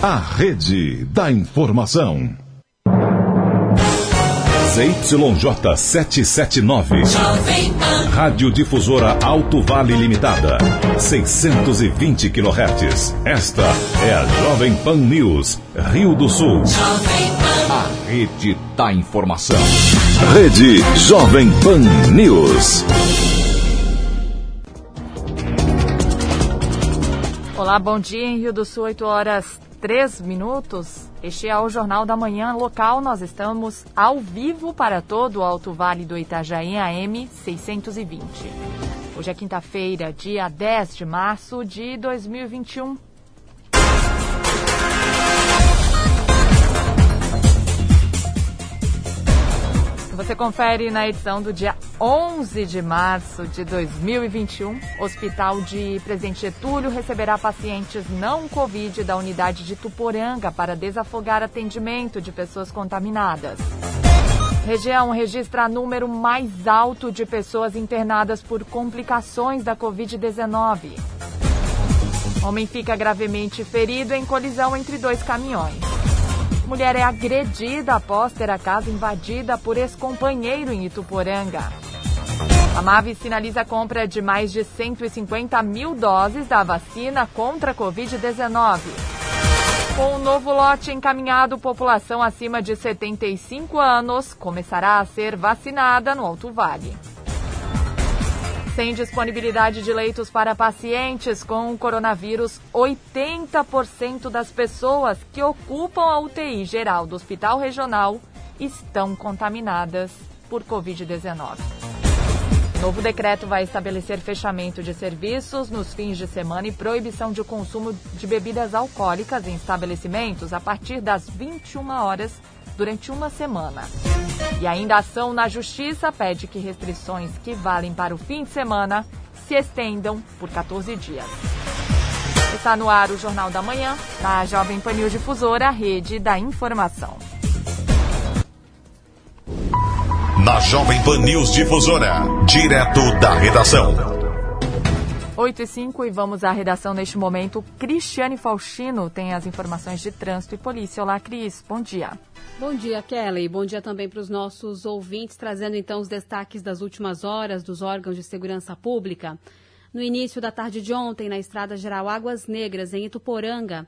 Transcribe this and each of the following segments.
A rede da informação. ZYJ 779. Rádio Difusora Alto Vale Limitada. 620 kHz. Esta é a Jovem Pan News, Rio do Sul. A rede da informação. Rede Jovem Pan News. Olá, bom dia em Rio do Sul, 8 horas 3 minutos. Este é o Jornal da Manhã local. Nós estamos ao vivo para todo o Alto Vale do Itajaí AM 620. Hoje é quinta-feira, dia 10 de março de 2021. Você confere na edição do dia 11 de março de 2021. Hospital de Presidente Getúlio receberá pacientes não Covid da unidade de Tuporanga para desafogar atendimento de pessoas contaminadas. Região registra número mais alto de pessoas internadas por complicações da Covid-19. Homem fica gravemente ferido em colisão entre dois caminhões. Mulher é agredida após ter a casa invadida por ex-companheiro em Ituporanga. A Mave sinaliza a compra de mais de 150 mil doses da vacina contra a Covid-19. Com o novo lote encaminhado, população acima de 75 anos começará a ser vacinada no Alto Vale. Sem disponibilidade de leitos para pacientes com coronavírus, 80% das pessoas que ocupam a UTI geral do Hospital Regional estão contaminadas por Covid-19. Novo decreto vai estabelecer fechamento de serviços nos fins de semana e proibição de consumo de bebidas alcoólicas em estabelecimentos a partir das 21 horas durante uma semana. E ainda a ação na Justiça pede que restrições que valem para o fim de semana se estendam por 14 dias. Está no ar o Jornal da Manhã, na Jovem Pan News Difusora, rede da informação. Na Jovem Pan News Difusora, direto da redação. 8 e 5 e vamos à redação neste momento. Cristiane Faustino tem as informações de trânsito e polícia. Olá, Cris. Bom dia. Bom dia, Kelly. Bom dia também para os nossos ouvintes, trazendo então os destaques das últimas horas dos órgãos de segurança pública. No início da tarde de ontem, na Estrada Geral Águas Negras, em Ituporanga,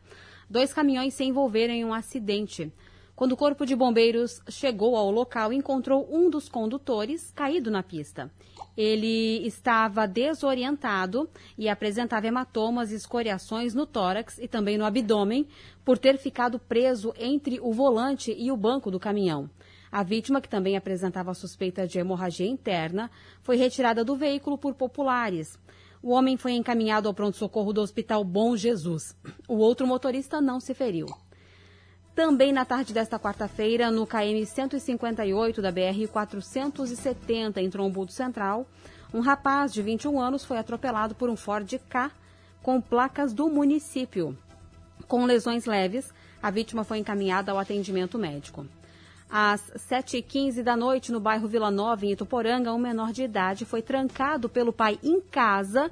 dois caminhões se envolveram em um acidente. Quando o Corpo de Bombeiros chegou ao local, encontrou um dos condutores caído na pista. Ele estava desorientado e apresentava hematomas e escoriações no tórax e também no abdômen por ter ficado preso entre o volante e o banco do caminhão. A vítima, que também apresentava suspeita de hemorragia interna, foi retirada do veículo por populares. O homem foi encaminhado ao pronto-socorro do Hospital Bom Jesus. O outro motorista não se feriu. Também na tarde desta quarta-feira, no KM 158 da BR 470, em Trombudo Central, um rapaz de 21 anos foi atropelado por um Ford K com placas do município. Com lesões leves, a vítima foi encaminhada ao atendimento médico. Às 7h15 da noite, no bairro Vila Nova, em Ituporanga, um menor de idade foi trancado pelo pai em casa,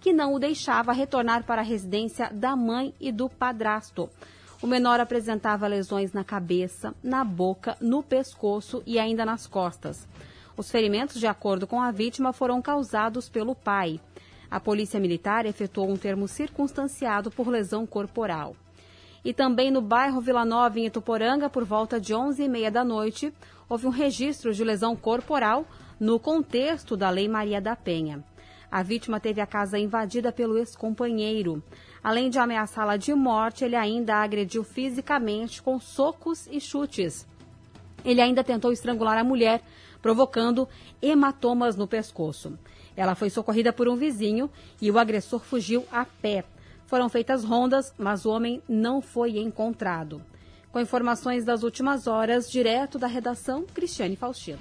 que não o deixava retornar para a residência da mãe e do padrasto. O menor apresentava lesões na cabeça, na boca, no pescoço e ainda nas costas. Os ferimentos, de acordo com a vítima, foram causados pelo pai. A polícia militar efetuou um termo circunstanciado por lesão corporal. E também no bairro Vila Nova, em Ituporanga, por volta de 11h30 da noite, houve um registro de lesão corporal no contexto da Lei Maria da Penha. A vítima teve a casa invadida pelo ex-companheiro. Além de ameaçá-la de morte, ele ainda a agrediu fisicamente com socos e chutes. Ele ainda tentou estrangular a mulher, provocando hematomas no pescoço. Ela foi socorrida por um vizinho e o agressor fugiu a pé. Foram feitas rondas, mas o homem não foi encontrado. Com informações das últimas horas, direto da redação, Cristiane Faustino.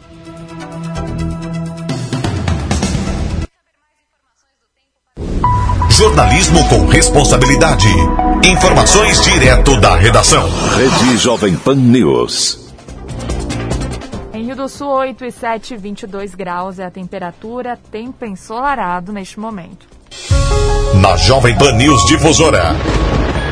Jornalismo com responsabilidade. Informações direto da redação. Rede Jovem Pan News. Em Rio do Sul, 8 e 7, 22 graus é a temperatura, tempo ensolarado neste momento. Na Jovem Pan News Difusora.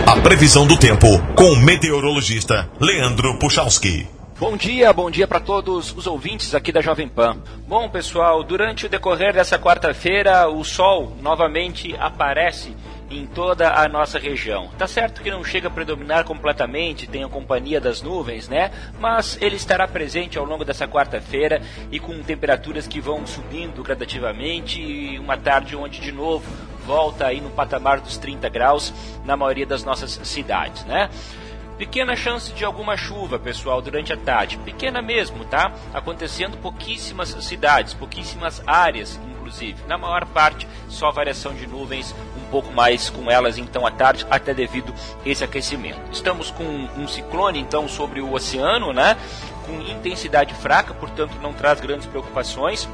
A previsão do tempo com o meteorologista Leandro Puchalski. Bom dia, bom dia para todos os ouvintes aqui da Jovem Pan. Bom, pessoal, durante o decorrer dessa quarta-feira, o sol novamente aparece em toda a nossa região. Tá certo que não chega a predominar completamente, tem a companhia das nuvens, né? Mas ele estará presente ao longo dessa quarta-feira e com temperaturas que vão subindo gradativamente e uma tarde onde de novo volta aí no patamar dos 30 graus na maioria das nossas cidades, né? Pequena chance de alguma chuva, pessoal, durante a tarde. Pequena mesmo, tá? Acontecendo pouquíssimas cidades, pouquíssimas áreas, inclusive. Na maior parte, só variação de nuvens, um pouco mais com elas então à tarde, até devido esse aquecimento. Estamos com um ciclone então sobre o oceano, né? Com intensidade fraca, portanto não traz grandes preocupações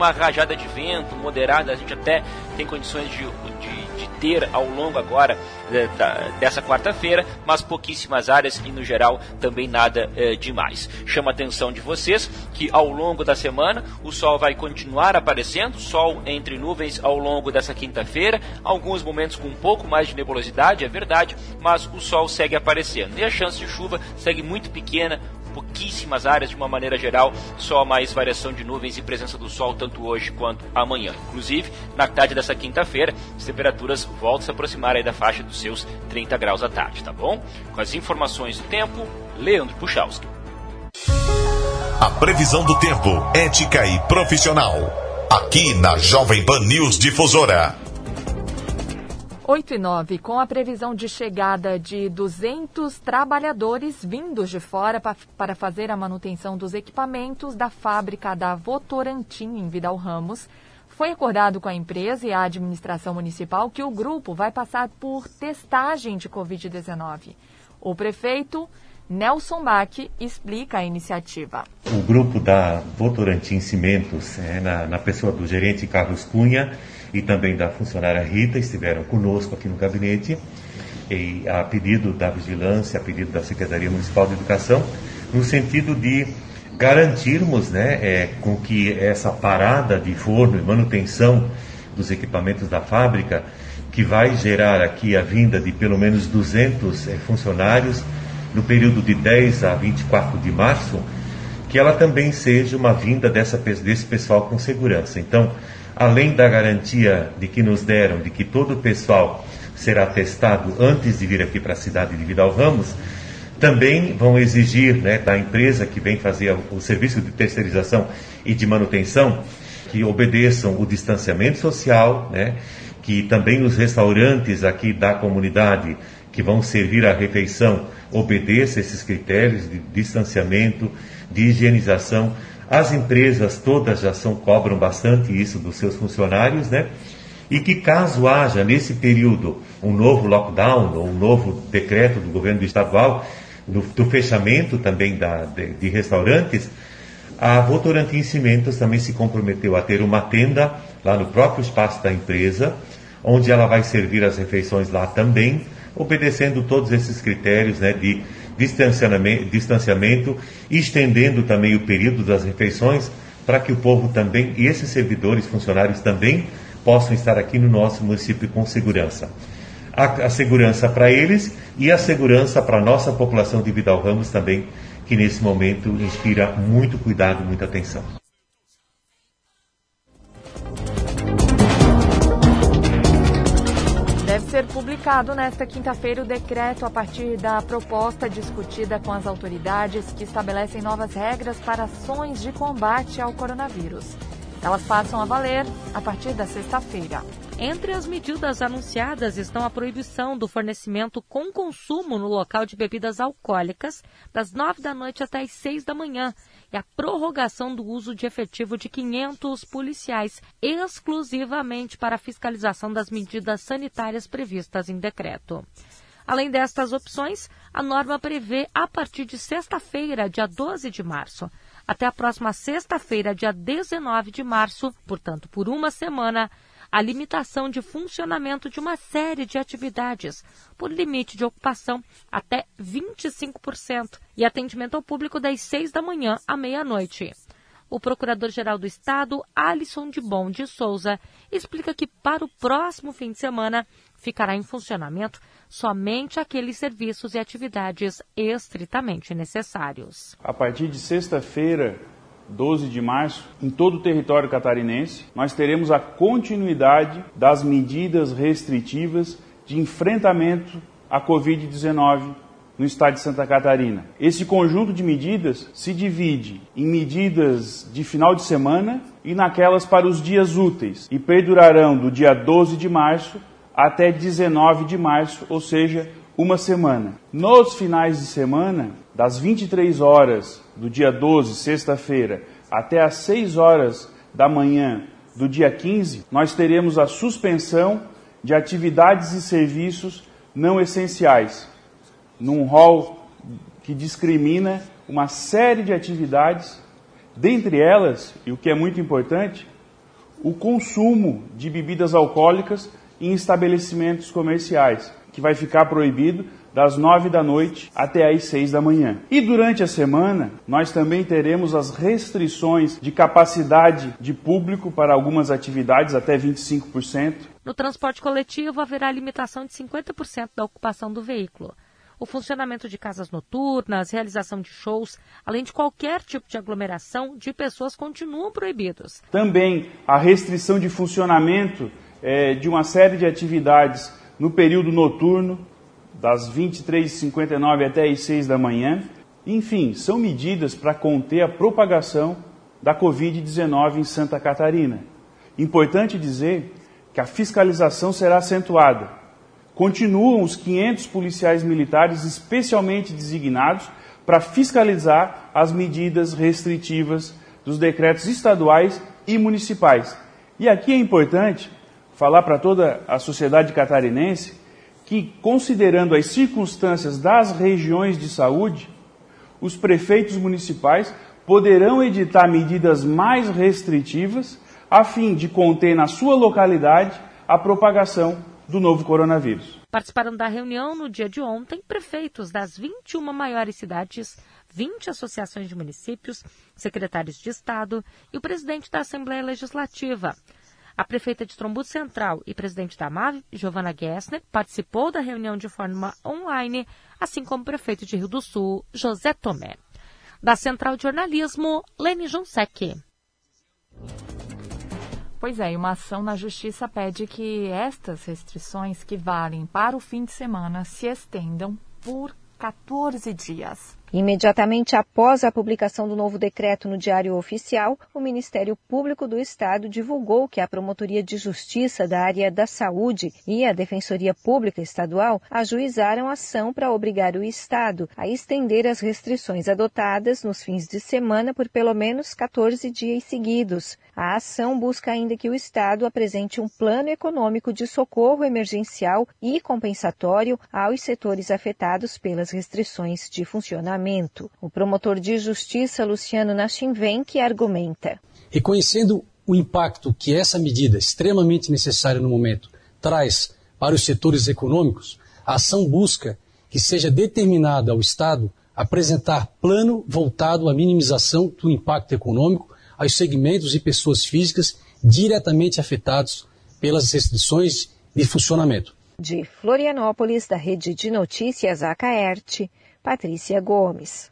uma rajada de vento moderada, a gente até tem condições de, de, de ter ao longo agora de, da, dessa quarta-feira, mas pouquíssimas áreas e no geral também nada eh, demais. Chama a atenção de vocês que ao longo da semana o sol vai continuar aparecendo, sol entre nuvens ao longo dessa quinta-feira, alguns momentos com um pouco mais de nebulosidade, é verdade, mas o sol segue aparecendo e a chance de chuva segue muito pequena, pouquíssimas áreas de uma maneira geral, só mais variação de nuvens e presença do sol tanto hoje quanto amanhã. Inclusive, na tarde dessa quinta-feira, as temperaturas voltam a se aproximar aí da faixa dos seus 30 graus à tarde, tá bom? Com as informações do tempo, Leandro Puchalski. A previsão do tempo, ética e profissional. Aqui na Jovem Pan News Difusora. 8 e 9, com a previsão de chegada de 200 trabalhadores vindos de fora para fazer a manutenção dos equipamentos da fábrica da Votorantim, em Vidal Ramos, foi acordado com a empresa e a administração municipal que o grupo vai passar por testagem de Covid-19. O prefeito Nelson Bach explica a iniciativa. O grupo da Votorantim Cimentos, é, na, na pessoa do gerente Carlos Cunha, e também da funcionária Rita estiveram conosco aqui no gabinete, e a pedido da vigilância, a pedido da Secretaria Municipal de Educação, no sentido de garantirmos né, é, com que essa parada de forno e manutenção dos equipamentos da fábrica, que vai gerar aqui a vinda de pelo menos 200 é, funcionários no período de 10 a 24 de março, que ela também seja uma vinda dessa, desse pessoal com segurança. Então, além da garantia de que nos deram de que todo o pessoal será testado antes de vir aqui para a cidade de Vidal Ramos, também vão exigir né, da empresa que vem fazer o serviço de terceirização e de manutenção que obedeçam o distanciamento social, né, que também os restaurantes aqui da comunidade que vão servir a refeição obedeçam esses critérios de distanciamento, de higienização, as empresas todas já são, cobram bastante isso dos seus funcionários, né? E que caso haja nesse período um novo lockdown ou um novo decreto do governo estadual do, do fechamento também da, de, de, restaurantes, a Votorantim Cimentos também se comprometeu a ter uma tenda lá no próprio espaço da empresa, onde ela vai servir as refeições lá também, obedecendo todos esses critérios né, de distanciamento, distanciamento, estendendo também o período das refeições para que o povo também e esses servidores, funcionários também possam estar aqui no nosso município com segurança. A, a segurança para eles e a segurança para a nossa população de Vidal Ramos também, que nesse momento inspira muito cuidado, muita atenção. Ser publicado nesta quinta-feira o decreto a partir da proposta discutida com as autoridades que estabelecem novas regras para ações de combate ao coronavírus. Elas passam a valer a partir da sexta-feira. Entre as medidas anunciadas estão a proibição do fornecimento com consumo no local de bebidas alcoólicas das 9 da noite até as 6 da manhã e a prorrogação do uso de efetivo de 500 policiais exclusivamente para a fiscalização das medidas sanitárias previstas em decreto. Além destas opções, a norma prevê, a partir de sexta-feira, dia 12 de março, até a próxima sexta-feira, dia 19 de março, portanto, por uma semana, a limitação de funcionamento de uma série de atividades, por limite de ocupação até 25%, e atendimento ao público das 6 da manhã à meia-noite. O Procurador-Geral do Estado, Alisson de Bom de Souza, explica que para o próximo fim de semana ficará em funcionamento somente aqueles serviços e atividades estritamente necessários. A partir de sexta-feira, 12 de março, em todo o território catarinense, nós teremos a continuidade das medidas restritivas de enfrentamento à Covid-19 no estado de Santa Catarina. Esse conjunto de medidas se divide em medidas de final de semana e naquelas para os dias úteis e perdurarão do dia 12 de março até 19 de março, ou seja, uma semana. Nos finais de semana, das 23 horas do dia 12, sexta-feira, até às 6 horas da manhã do dia 15, nós teremos a suspensão de atividades e serviços não essenciais, num rol que discrimina uma série de atividades, dentre elas, e o que é muito importante, o consumo de bebidas alcoólicas em estabelecimentos comerciais, que vai ficar proibido das nove da noite até às seis da manhã. E durante a semana, nós também teremos as restrições de capacidade de público para algumas atividades, até 25%. No transporte coletivo, haverá limitação de 50% da ocupação do veículo. O funcionamento de casas noturnas, realização de shows, além de qualquer tipo de aglomeração de pessoas continuam proibidos. Também a restrição de funcionamento é, de uma série de atividades no período noturno, das 23h59 até as 6 da manhã. Enfim, são medidas para conter a propagação da Covid-19 em Santa Catarina. Importante dizer que a fiscalização será acentuada. Continuam os 500 policiais militares especialmente designados para fiscalizar as medidas restritivas dos decretos estaduais e municipais. E aqui é importante falar para toda a sociedade catarinense que, considerando as circunstâncias das regiões de saúde, os prefeitos municipais poderão editar medidas mais restritivas a fim de conter na sua localidade a propagação do novo coronavírus. Participaram da reunião no dia de ontem prefeitos das 21 maiores cidades, 20 associações de municípios, secretários de Estado e o presidente da Assembleia Legislativa. A prefeita de Trombudo Central e presidente da MAV, Giovana Gessner, participou da reunião de forma online, assim como o prefeito de Rio do Sul, José Tomé. Da Central de Jornalismo, Lene Jonsek. Pois é, e uma ação na justiça pede que estas restrições que valem para o fim de semana se estendam por 14 dias. Imediatamente após a publicação do novo decreto no Diário Oficial, o Ministério Público do Estado divulgou que a Promotoria de Justiça da área da Saúde e a Defensoria Pública Estadual ajuizaram ação para obrigar o Estado a estender as restrições adotadas nos fins de semana por pelo menos 14 dias seguidos. A ação busca ainda que o Estado apresente um plano econômico de socorro emergencial e compensatório aos setores afetados pelas restrições de funcionamento. O promotor de justiça, Luciano Nachinvenck, argumenta. Reconhecendo o impacto que essa medida, extremamente necessária no momento, traz para os setores econômicos, a ação busca que seja determinada ao Estado apresentar plano voltado à minimização do impacto econômico aos segmentos e pessoas físicas diretamente afetados pelas restrições de funcionamento. De Florianópolis, da Rede de Notícias Acaerte, Patrícia Gomes.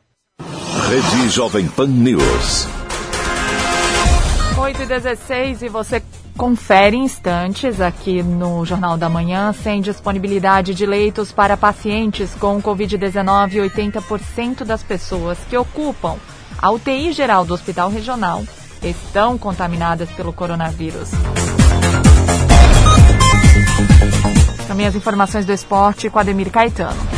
Rede Jovem Pan News. 8 e 16 e você confere instantes aqui no Jornal da Manhã, sem disponibilidade de leitos para pacientes com Covid-19, 80% das pessoas que ocupam a UTI geral do Hospital Regional estão contaminadas pelo coronavírus. Também as informações do esporte com Ademir Caetano.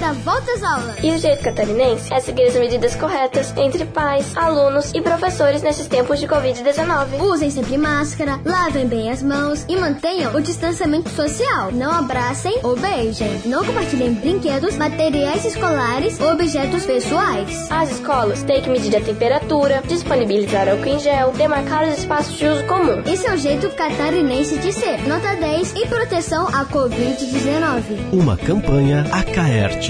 Da volta às aulas. E o jeito catarinense é seguir as medidas corretas entre pais, alunos e professores nesses tempos de Covid-19. Usem sempre máscara, lavem bem as mãos e mantenham o distanciamento social. Não abracem ou beijem. Não compartilhem brinquedos, materiais escolares ou objetos pessoais. As escolas têm que medir a temperatura, disponibilizar álcool em gel, demarcar os espaços de uso comum. Esse é o jeito catarinense de ser. Nota 10 e proteção à Covid-19. Uma campanha Acaerte.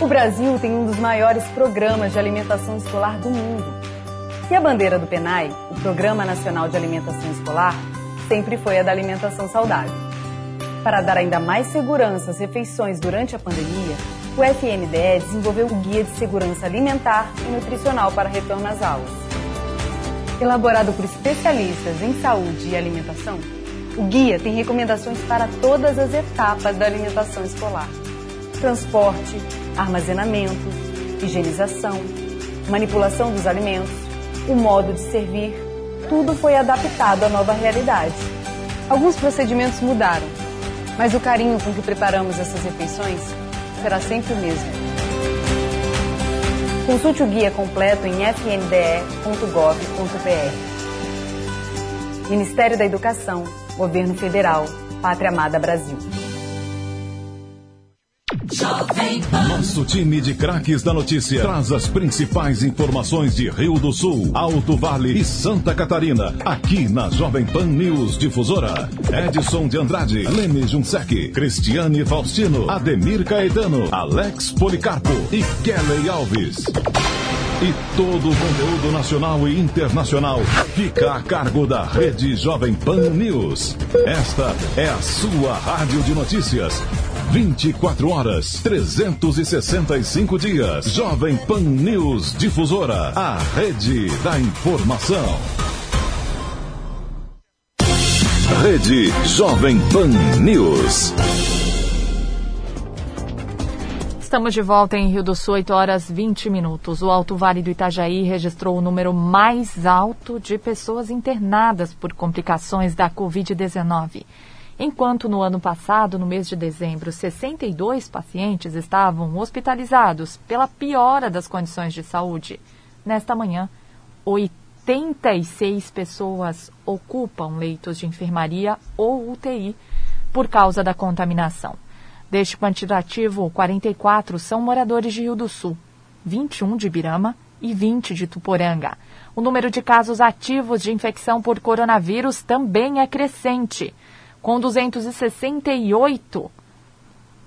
O Brasil tem um dos maiores programas de alimentação escolar do mundo. E a bandeira do PENAI, o Programa Nacional de Alimentação Escolar, sempre foi a da alimentação saudável. Para dar ainda mais segurança às refeições durante a pandemia, o FNDE desenvolveu o Guia de Segurança Alimentar e Nutricional para Retorno nas Aulas. Elaborado por especialistas em saúde e alimentação, o guia tem recomendações para todas as etapas da alimentação escolar: transporte, armazenamento, higienização, manipulação dos alimentos, o modo de servir. Tudo foi adaptado à nova realidade. Alguns procedimentos mudaram, mas o carinho com que preparamos essas refeições será sempre o mesmo. Consulte o guia completo em fnde.gov.br. Ministério da Educação, Governo Federal, Pátria Amada Brasil. Nosso time de craques da notícia traz as principais informações de Rio do Sul, Alto Vale e Santa Catarina, aqui na Jovem Pan News Difusora. Edson de Andrade, Lene Junsec, Cristiane Faustino, Ademir Caetano, Alex Policarpo e Kelly Alves. E todo o conteúdo nacional e internacional fica a cargo da Rede Jovem Pan News. Esta é a sua rádio de notícias 24 horas, 365 dias. Jovem Pan News Difusora, a rede da informação. Rede Jovem Pan News. Estamos de volta em Rio do Sul, 8 horas 20 minutos. O Alto Vale do Itajaí registrou o número mais alto de pessoas internadas por complicações da Covid-19. Enquanto no ano passado, no mês de dezembro, 62 pacientes estavam hospitalizados pela piora das condições de saúde, nesta manhã, 86 pessoas ocupam leitos de enfermaria ou UTI por causa da contaminação. Deste quantitativo, 44 são moradores de Rio do Sul, 21 de Birama e 20 de Tuporanga. O número de casos ativos de infecção por coronavírus também é crescente, com 268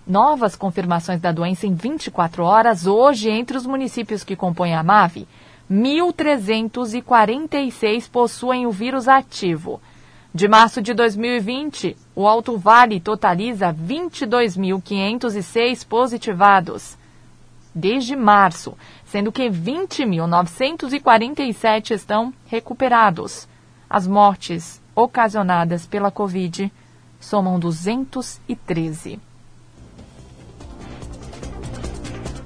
novas confirmações da doença em 24 horas hoje entre os municípios que compõem a MAVE. 1.346 possuem o vírus ativo. De março de 2020, o Alto Vale totaliza 22.506 positivados. Desde março, sendo que 20.947 estão recuperados. As mortes ocasionadas pela Covid somam 213.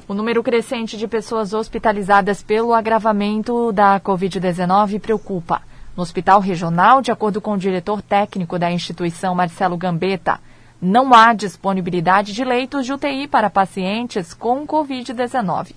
O número crescente de pessoas hospitalizadas pelo agravamento da Covid-19 preocupa. No hospital regional, de acordo com o diretor técnico da instituição, Marcelo Gambetta, não há disponibilidade de leitos de UTI para pacientes com Covid-19.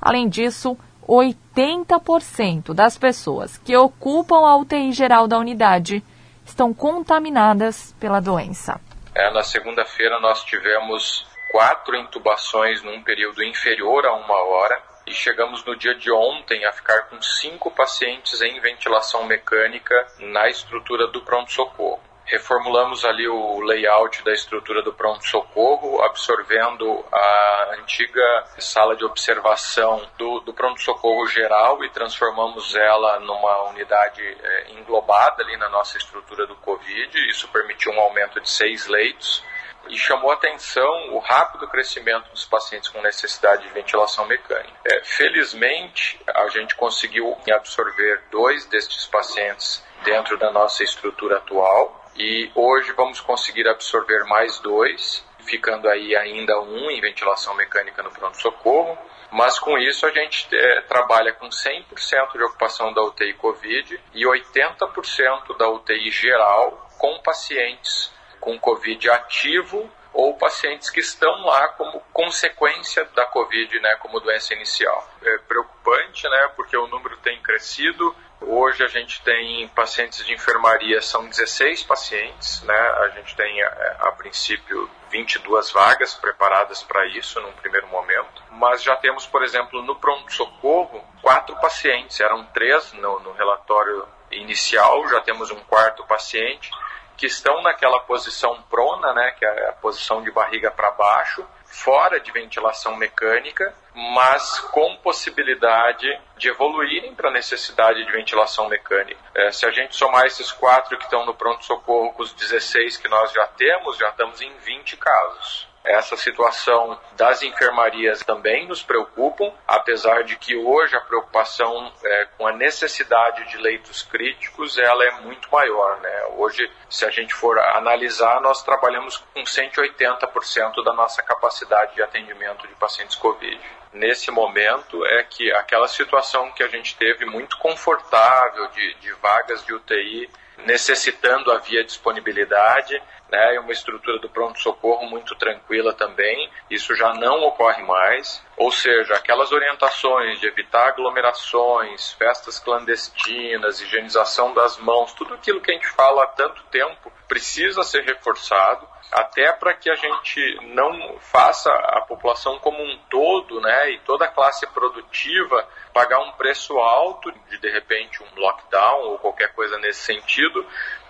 Além disso, 80% das pessoas que ocupam a UTI geral da unidade estão contaminadas pela doença. É, na segunda-feira, nós tivemos quatro intubações num período inferior a uma hora e chegamos no dia de ontem a ficar com cinco pacientes em ventilação mecânica na estrutura do pronto-socorro. Reformulamos ali o layout da estrutura do pronto-socorro, absorvendo a antiga sala de observação do, do pronto-socorro geral e transformamos ela numa unidade é, englobada ali na nossa estrutura do Covid. Isso permitiu um aumento de seis leitos e chamou atenção o rápido crescimento dos pacientes com necessidade de ventilação mecânica. É, felizmente, a gente conseguiu absorver dois destes pacientes dentro da nossa estrutura atual e hoje vamos conseguir absorver mais dois, ficando aí ainda um em ventilação mecânica no pronto-socorro. Mas com isso a gente é, trabalha com 100% de ocupação da UTI Covid e 80% da UTI geral com pacientes com Covid ativo ou pacientes que estão lá como consequência da Covid, né, como doença inicial. É preocupante, né, porque o número tem crescido. Hoje a gente tem pacientes de enfermaria, são 16 pacientes, né, a gente tem a, é, a princípio 22 vagas preparadas para isso num primeiro momento, mas já temos, por exemplo, no pronto-socorro, quatro pacientes, eram três no, no relatório inicial, já temos um quarto paciente, que estão naquela posição prona, né, que é a posição de barriga para baixo, fora de ventilação mecânica, mas com possibilidade de evoluírem para a necessidade de ventilação mecânica. É, se a gente somar esses quatro que estão no pronto-socorro com os 16 que nós já temos, já estamos em 20 casos. Essa situação das enfermarias também nos preocupam, apesar de que hoje a preocupação é, com a necessidade de leitos críticos ela é muito maior. Né? Hoje, se a gente for analisar, nós trabalhamos com 180% da nossa capacidade de atendimento de pacientes Covid nesse momento é que aquela situação que a gente teve muito confortável de, de vagas de UTI necessitando havia disponibilidade, né, e uma estrutura do pronto-socorro muito tranquila também. Isso já não ocorre mais. Ou seja, aquelas orientações de evitar aglomerações, festas clandestinas, higienização das mãos, tudo aquilo que a gente fala há tanto tempo precisa ser reforçado, até para que a gente não faça a população como um todo, né, e toda a classe produtiva pagar um preço alto de de repente um lockdown ou qualquer coisa nesse sentido,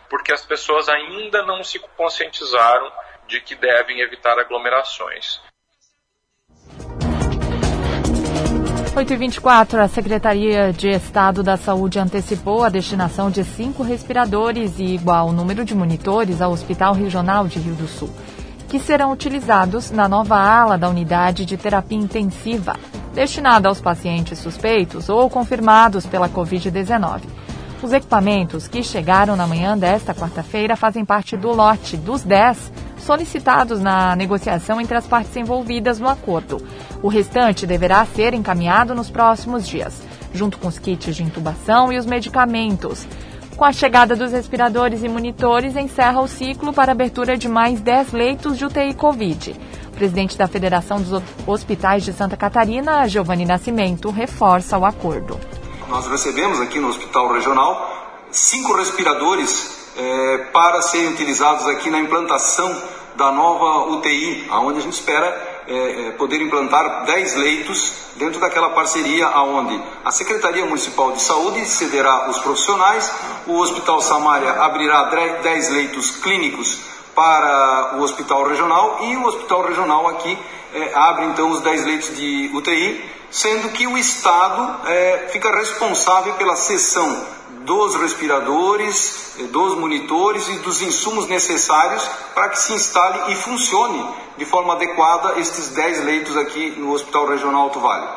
porque as pessoas ainda não se conscientizaram de que devem evitar aglomerações. 8h24, a Secretaria de Estado da Saúde antecipou a destinação de cinco respiradores e igual número de monitores ao Hospital Regional de Rio do Sul, que serão utilizados na nova ala da unidade de terapia intensiva, destinada aos pacientes suspeitos ou confirmados pela Covid-19. Os equipamentos que chegaram na manhã desta quarta-feira fazem parte do lote dos 10 solicitados na negociação entre as partes envolvidas no acordo. O restante deverá ser encaminhado nos próximos dias, junto com os kits de intubação e os medicamentos. Com a chegada dos respiradores e monitores, encerra o ciclo para abertura de mais 10 leitos de UTI Covid. O presidente da Federação dos Hospitais de Santa Catarina, Giovanni Nascimento, reforça o acordo. Nós recebemos aqui no Hospital Regional cinco respiradores é, para serem utilizados aqui na implantação da nova UTI, aonde a gente espera é, poder implantar 10 leitos dentro daquela parceria aonde a Secretaria Municipal de Saúde cederá os profissionais, o Hospital Samária abrirá 10 leitos clínicos para o Hospital Regional e o Hospital Regional aqui é, abre então os 10 leitos de UTI, sendo que o Estado é, fica responsável pela cessão dos respiradores, eh, dos monitores e dos insumos necessários para que se instale e funcione de forma adequada estes 10 leitos aqui no Hospital Regional Alto Vale.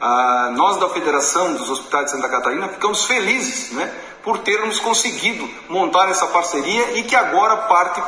Ah, nós da Federação dos Hospitais de Santa Catarina ficamos felizes né, por termos conseguido montar essa parceria e que agora parte,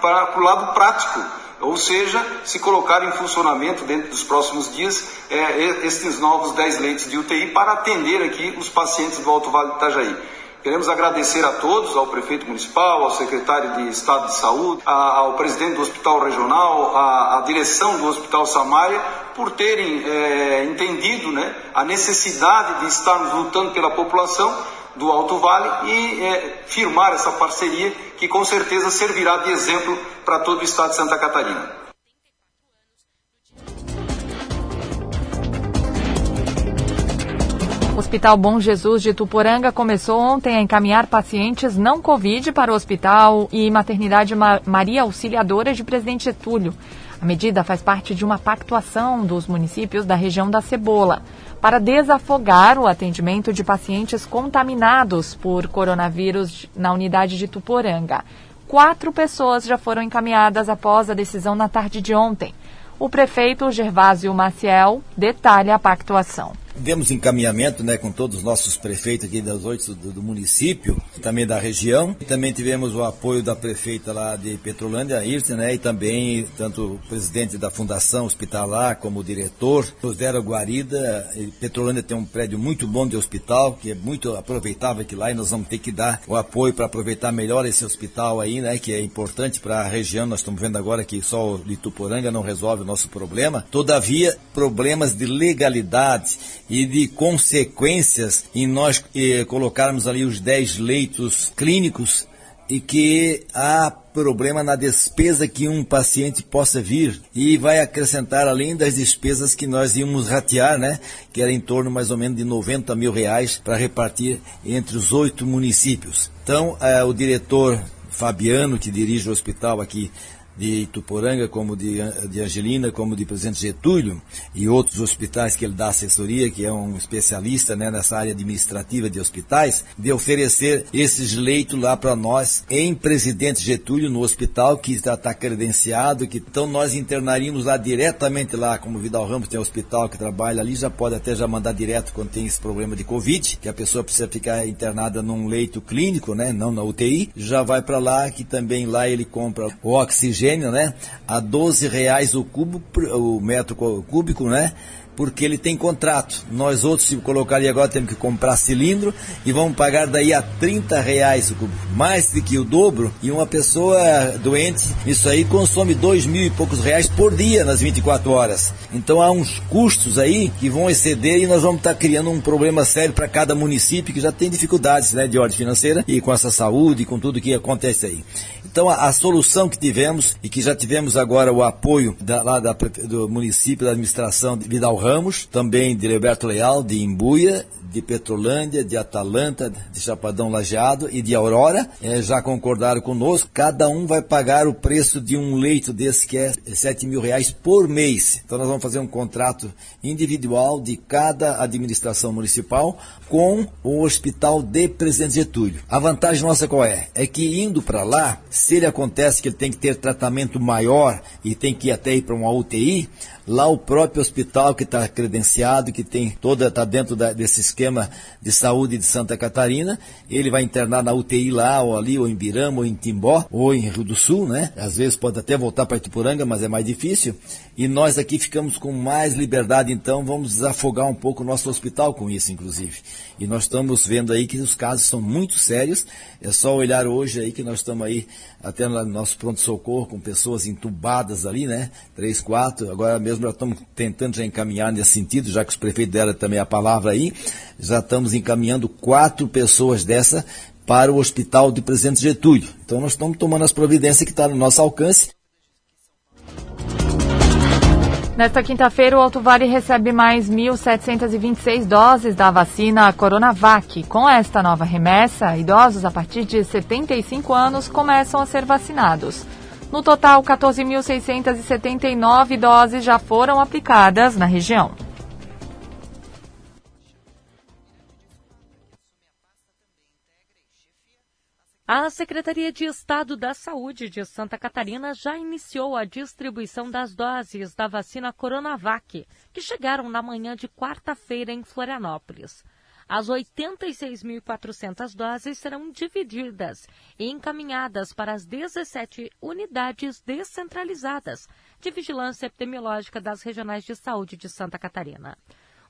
para o lado prático ou seja, se colocar em funcionamento dentro dos próximos dias é, estes novos 10 leitos de UTI para atender aqui os pacientes do Alto Vale do Itajaí. Queremos agradecer a todos, ao prefeito municipal, ao secretário de Estado de Saúde, ao presidente do Hospital Regional, à, direção do Hospital Samaria, por terem é, entendido né, a necessidade de estarmos lutando pela população do Alto Vale e é, firmar essa parceria que com certeza servirá de exemplo para todo o estado de Santa Catarina. O Hospital Bom Jesus de Tuporanga começou ontem a encaminhar pacientes não Covid para o Hospital e Maternidade Maria Auxiliadora de Presidente Getúlio. A medida faz parte de uma pactuação dos municípios da região da Cebola para desafogar o atendimento de pacientes contaminados por coronavírus na unidade de Tuporanga. quatro pessoas já foram encaminhadas após a decisão na tarde de ontem. O prefeito Gervásio Maciel detalha a pactuação. Demos encaminhamento né, com todos os nossos prefeitos aqui das oito do, do, município, também da região. E também tivemos o apoio da prefeita lá de Petrolândia, Irte, né, e também tanto o presidente da Fundação Hospitalar como o diretor nos deram guarida. E Petrolândia tem um prédio muito bom de hospital, que é muito aproveitável aqui lá, e nós vamos ter que dar o apoio para aproveitar melhor esse hospital aí, né, que é importante para a região. Nós estamos vendo agora que só o Ituporanga não resolve o nosso problema. Todavia, problemas de legalidade e de consequências em nós eh, colocarmos ali os 10 leitos clínicos e que há problema na despesa que um paciente possa vir e vai acrescentar além das despesas que nós íamos ratear, né? Que era em torno mais ou menos de 90 mil reais para repartir entre os oito municípios. Então, eh, o diretor Fabiano, que dirige o hospital aqui de Tuporanga, como de, de Angelina, como de Presidente Getúlio e outros hospitais que ele dá assessoria, que é um especialista né, nessa área administrativa de hospitais, de oferecer esses leitos lá para nós em Presidente Getúlio, no hospital que está, está credenciado, que então nós internaríamos lá diretamente lá, como Vidal Ramos tem um hospital que trabalha ali, já pode até já mandar direto quando tem esse problema de Covid, que a pessoa precisa ficar internada num leito clínico, né, não na UTI, já vai para lá, que também lá ele compra o oxigênio né? A 12 reais o cubo, o metro cúbico, né? Porque ele tem contrato. Nós outros, se colocar ali agora, temos que comprar cilindro e vamos pagar daí a 30 reais o cubo, mais do que o dobro. E uma pessoa doente, isso aí consome dois mil e poucos reais por dia nas 24 horas. Então há uns custos aí que vão exceder e nós vamos estar tá criando um problema sério para cada município que já tem dificuldades né, de ordem financeira e com essa saúde, com tudo que acontece aí. Então, a, a, solução que tivemos e que já tivemos agora o apoio da, lá da, do município, da administração de Vidal Ramos, também de Roberto Leal, de Imbuia, de Petrolândia, de Atalanta, de Chapadão Lajeado e de Aurora, é, já concordaram conosco. Cada um vai pagar o preço de um leito desse que é 7 mil reais por mês. Então nós vamos fazer um contrato individual de cada administração municipal com o Hospital de Presidente Getúlio. A vantagem nossa qual é? É que indo para lá, se ele acontece que ele tem que ter tratamento maior e tem que ir até ir para uma UTI, lá o próprio hospital que está credenciado, que tem toda, está dentro da, desse esquema de saúde de Santa Catarina, ele vai internar na UTI lá, ou ali, ou em Birama, ou em Timbó, ou em Rio do Sul, né? Às vezes pode até voltar para Itupuranga, mas é mais difícil. E nós aqui ficamos com mais liberdade, então vamos desafogar um pouco o nosso hospital com isso, inclusive. E nós estamos vendo aí que os casos são muito sérios. É só olhar hoje aí que nós estamos aí até no nosso pronto-socorro com pessoas entubadas ali, né? Três, quatro. Agora mesmo já estamos tentando já encaminhar nesse sentido, já que os prefeitos deram também a palavra aí. Já estamos encaminhando quatro pessoas dessa para o hospital de Presidente Getúlio. Então nós estamos tomando as providências que estão tá no nosso alcance Nesta quinta-feira, o Alto Vale recebe mais 1.726 doses da vacina Coronavac. Com esta nova remessa, idosos a partir de 75 anos começam a ser vacinados. No total, 14.679 doses já foram aplicadas na região. A Secretaria de Estado da Saúde de Santa Catarina já iniciou a distribuição das doses da vacina Coronavac, que chegaram na manhã de quarta-feira em Florianópolis. As 86.400 doses serão divididas e encaminhadas para as 17 unidades descentralizadas de vigilância epidemiológica das regionais de saúde de Santa Catarina.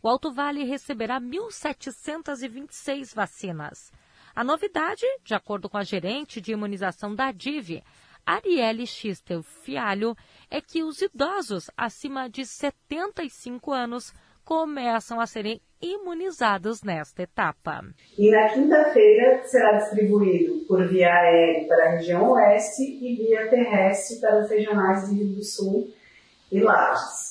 O Alto Vale receberá 1.726 vacinas. A novidade, de acordo com a gerente de imunização da DIV, Arielle Xistel Fialho, é que os idosos acima de 75 anos começam a serem imunizados nesta etapa. E na quinta-feira será distribuído por via aérea para a região oeste e via terrestre para os regionais de Rio do Sul e Lages.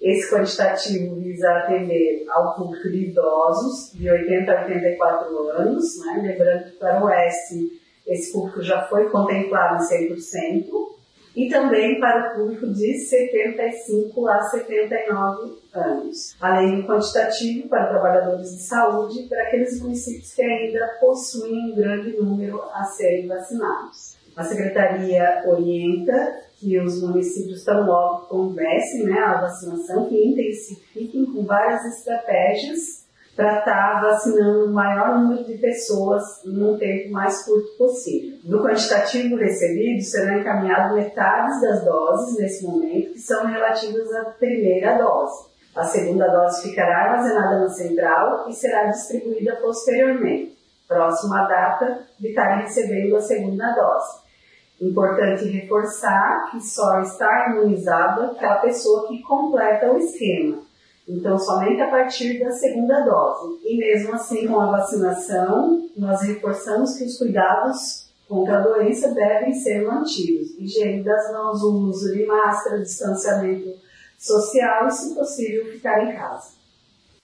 Esse quantitativo visa atender ao público de idosos de 80 a 84 anos, né? lembrando que para o oeste esse público já foi contemplado em 100%, e também para o público de 75 a 79 anos, além do quantitativo para trabalhadores de saúde para aqueles municípios que ainda possuem um grande número a serem vacinados. A secretaria orienta que os municípios tão logo comecem né, a vacinação, que intensifiquem com várias estratégias para estar vacinando o maior número de pessoas num tempo mais curto possível. Do quantitativo recebido, serão encaminhadas metades das doses nesse momento, que são relativas à primeira dose. A segunda dose ficará armazenada na central e será distribuída posteriormente, próximo à data de estar recebendo a segunda dose. Importante reforçar que só está imunizada aquela pessoa que completa o esquema. Então, somente a partir da segunda dose. E mesmo assim, com a vacinação, nós reforçamos que os cuidados contra a doença devem ser mantidos. Higiene das mãos, uso de máscara, distanciamento social e, se possível, ficar em casa.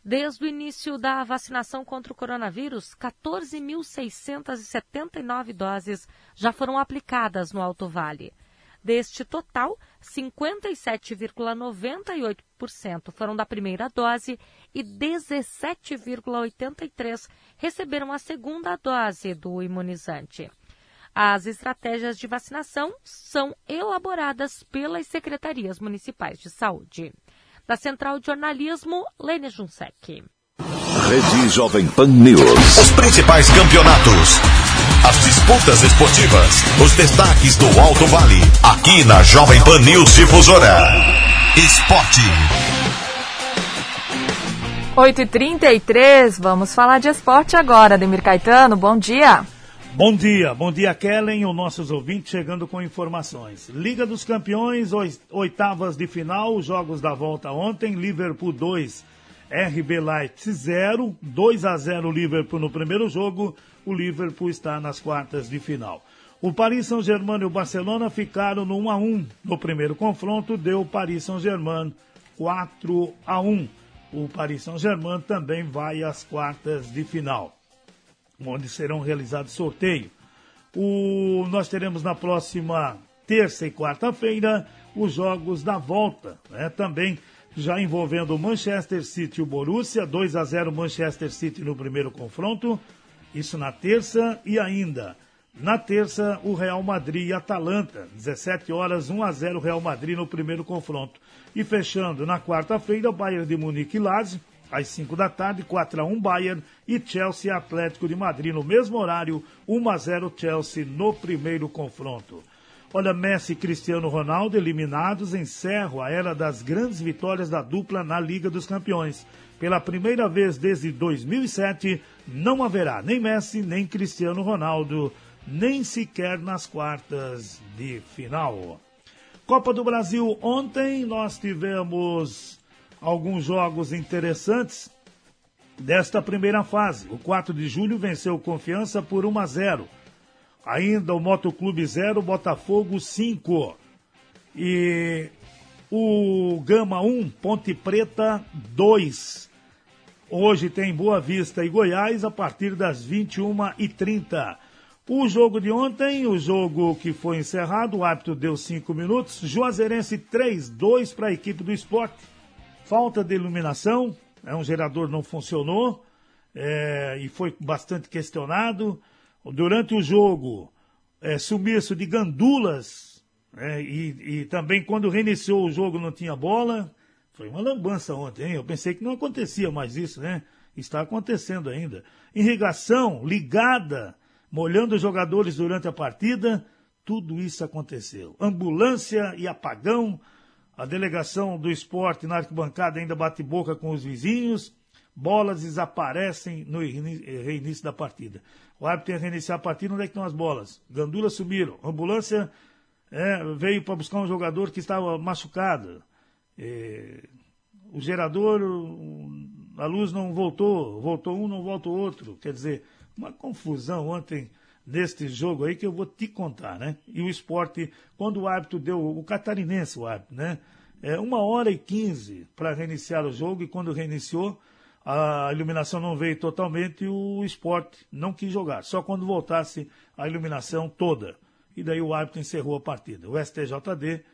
Desde o início da vacinação contra o coronavírus, 14.679 doses já foram aplicadas no Alto Vale. Deste total, 57,98% foram da primeira dose e 17,83% receberam a segunda dose do imunizante. As estratégias de vacinação são elaboradas pelas secretarias municipais de saúde. Da Central de Jornalismo, Lênia Junsec. Rede Jovem Pan News. Os principais campeonatos. As disputas esportivas. Os destaques do Alto Vale. Aqui na Jovem Pan News Difusora. Esporte. 8h33, vamos falar de esporte agora. Demir Caetano, bom dia. Bom dia, bom dia Kellen, os nossos ouvintes chegando com informações. Liga dos Campeões, oitavas de final, jogos da volta ontem, Liverpool 2, RB Leipzig 0, 2 a 0 Liverpool no primeiro jogo, o Liverpool está nas quartas de final. O Paris Saint-Germain e o Barcelona ficaram no 1 a 1 no primeiro confronto, deu Paris Saint-Germain 4 a 1. O Paris Saint-Germain também vai às quartas de final onde serão realizados sorteio. O, nós teremos na próxima terça e quarta-feira os jogos da volta, né? também já envolvendo Manchester City e o Borussia, 2 a 0 Manchester City no primeiro confronto, isso na terça e ainda na terça o Real Madrid e Atalanta, 17 horas 1 a 0 Real Madrid no primeiro confronto. E fechando na quarta-feira, Bayern de Munique e Lazio, às 5 da tarde, 4 a 1 Bayern e Chelsea Atlético de Madrid no mesmo horário, 1 a 0 Chelsea no primeiro confronto. Olha, Messi e Cristiano Ronaldo eliminados encerram a era das grandes vitórias da dupla na Liga dos Campeões. Pela primeira vez desde 2007, não haverá nem Messi nem Cristiano Ronaldo, nem sequer nas quartas de final. Copa do Brasil, ontem nós tivemos alguns jogos interessantes desta primeira fase. O 4 de julho venceu Confiança por 1 a 0. Ainda o Motoclube 0, Botafogo 5. E o Gama 1, Ponte Preta 2. Hoje tem Boa Vista e Goiás a partir das 21h30. O jogo de ontem, o jogo que foi encerrado, o árbitro deu 5 minutos. Juazeirense 3, 2 para a equipe do esporte falta de iluminação, né, um gerador não funcionou é, e foi bastante questionado. Durante o jogo, é, sumiço de gandulas né, e, e, também quando reiniciou o jogo não tinha bola. Foi uma lambança ontem, hein? Eu pensei que não acontecia mais isso, né? Está acontecendo ainda. Irrigação ligada, molhando os jogadores durante a partida. Tudo isso aconteceu. Ambulância e apagão a delegação do esporte na arquibancada ainda bate boca com os vizinhos. Bolas desaparecem no reinício da partida. O árbitro tem que reiniciar a partida. Onde é que estão as bolas? Gandulas sumiram. ambulância é, veio para buscar um jogador que estava machucado. É, o gerador, a luz não voltou. Voltou um, não volta o outro. Quer dizer, uma confusão ontem deste jogo aí que eu vou te contar, né? E o esporte, quando o árbitro deu, o catarinense, o árbitro, né? É uma hora e quinze para reiniciar o jogo e quando reiniciou, a iluminação não veio totalmente e o esporte não quis jogar, só quando voltasse a iluminação toda. E daí o árbitro encerrou a partida. O STJD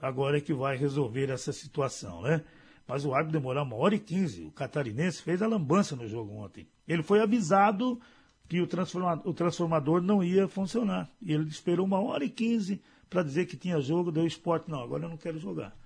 agora é que vai resolver essa situação, né? Mas o árbitro demorou uma hora e quinze. O catarinense fez a lambança no jogo ontem. Ele foi avisado que o transformador, o transformador não ia funcionar. E ele esperou uma hora e quinze para dizer que tinha jogo, deu esporte. Não, agora eu não quero jogar.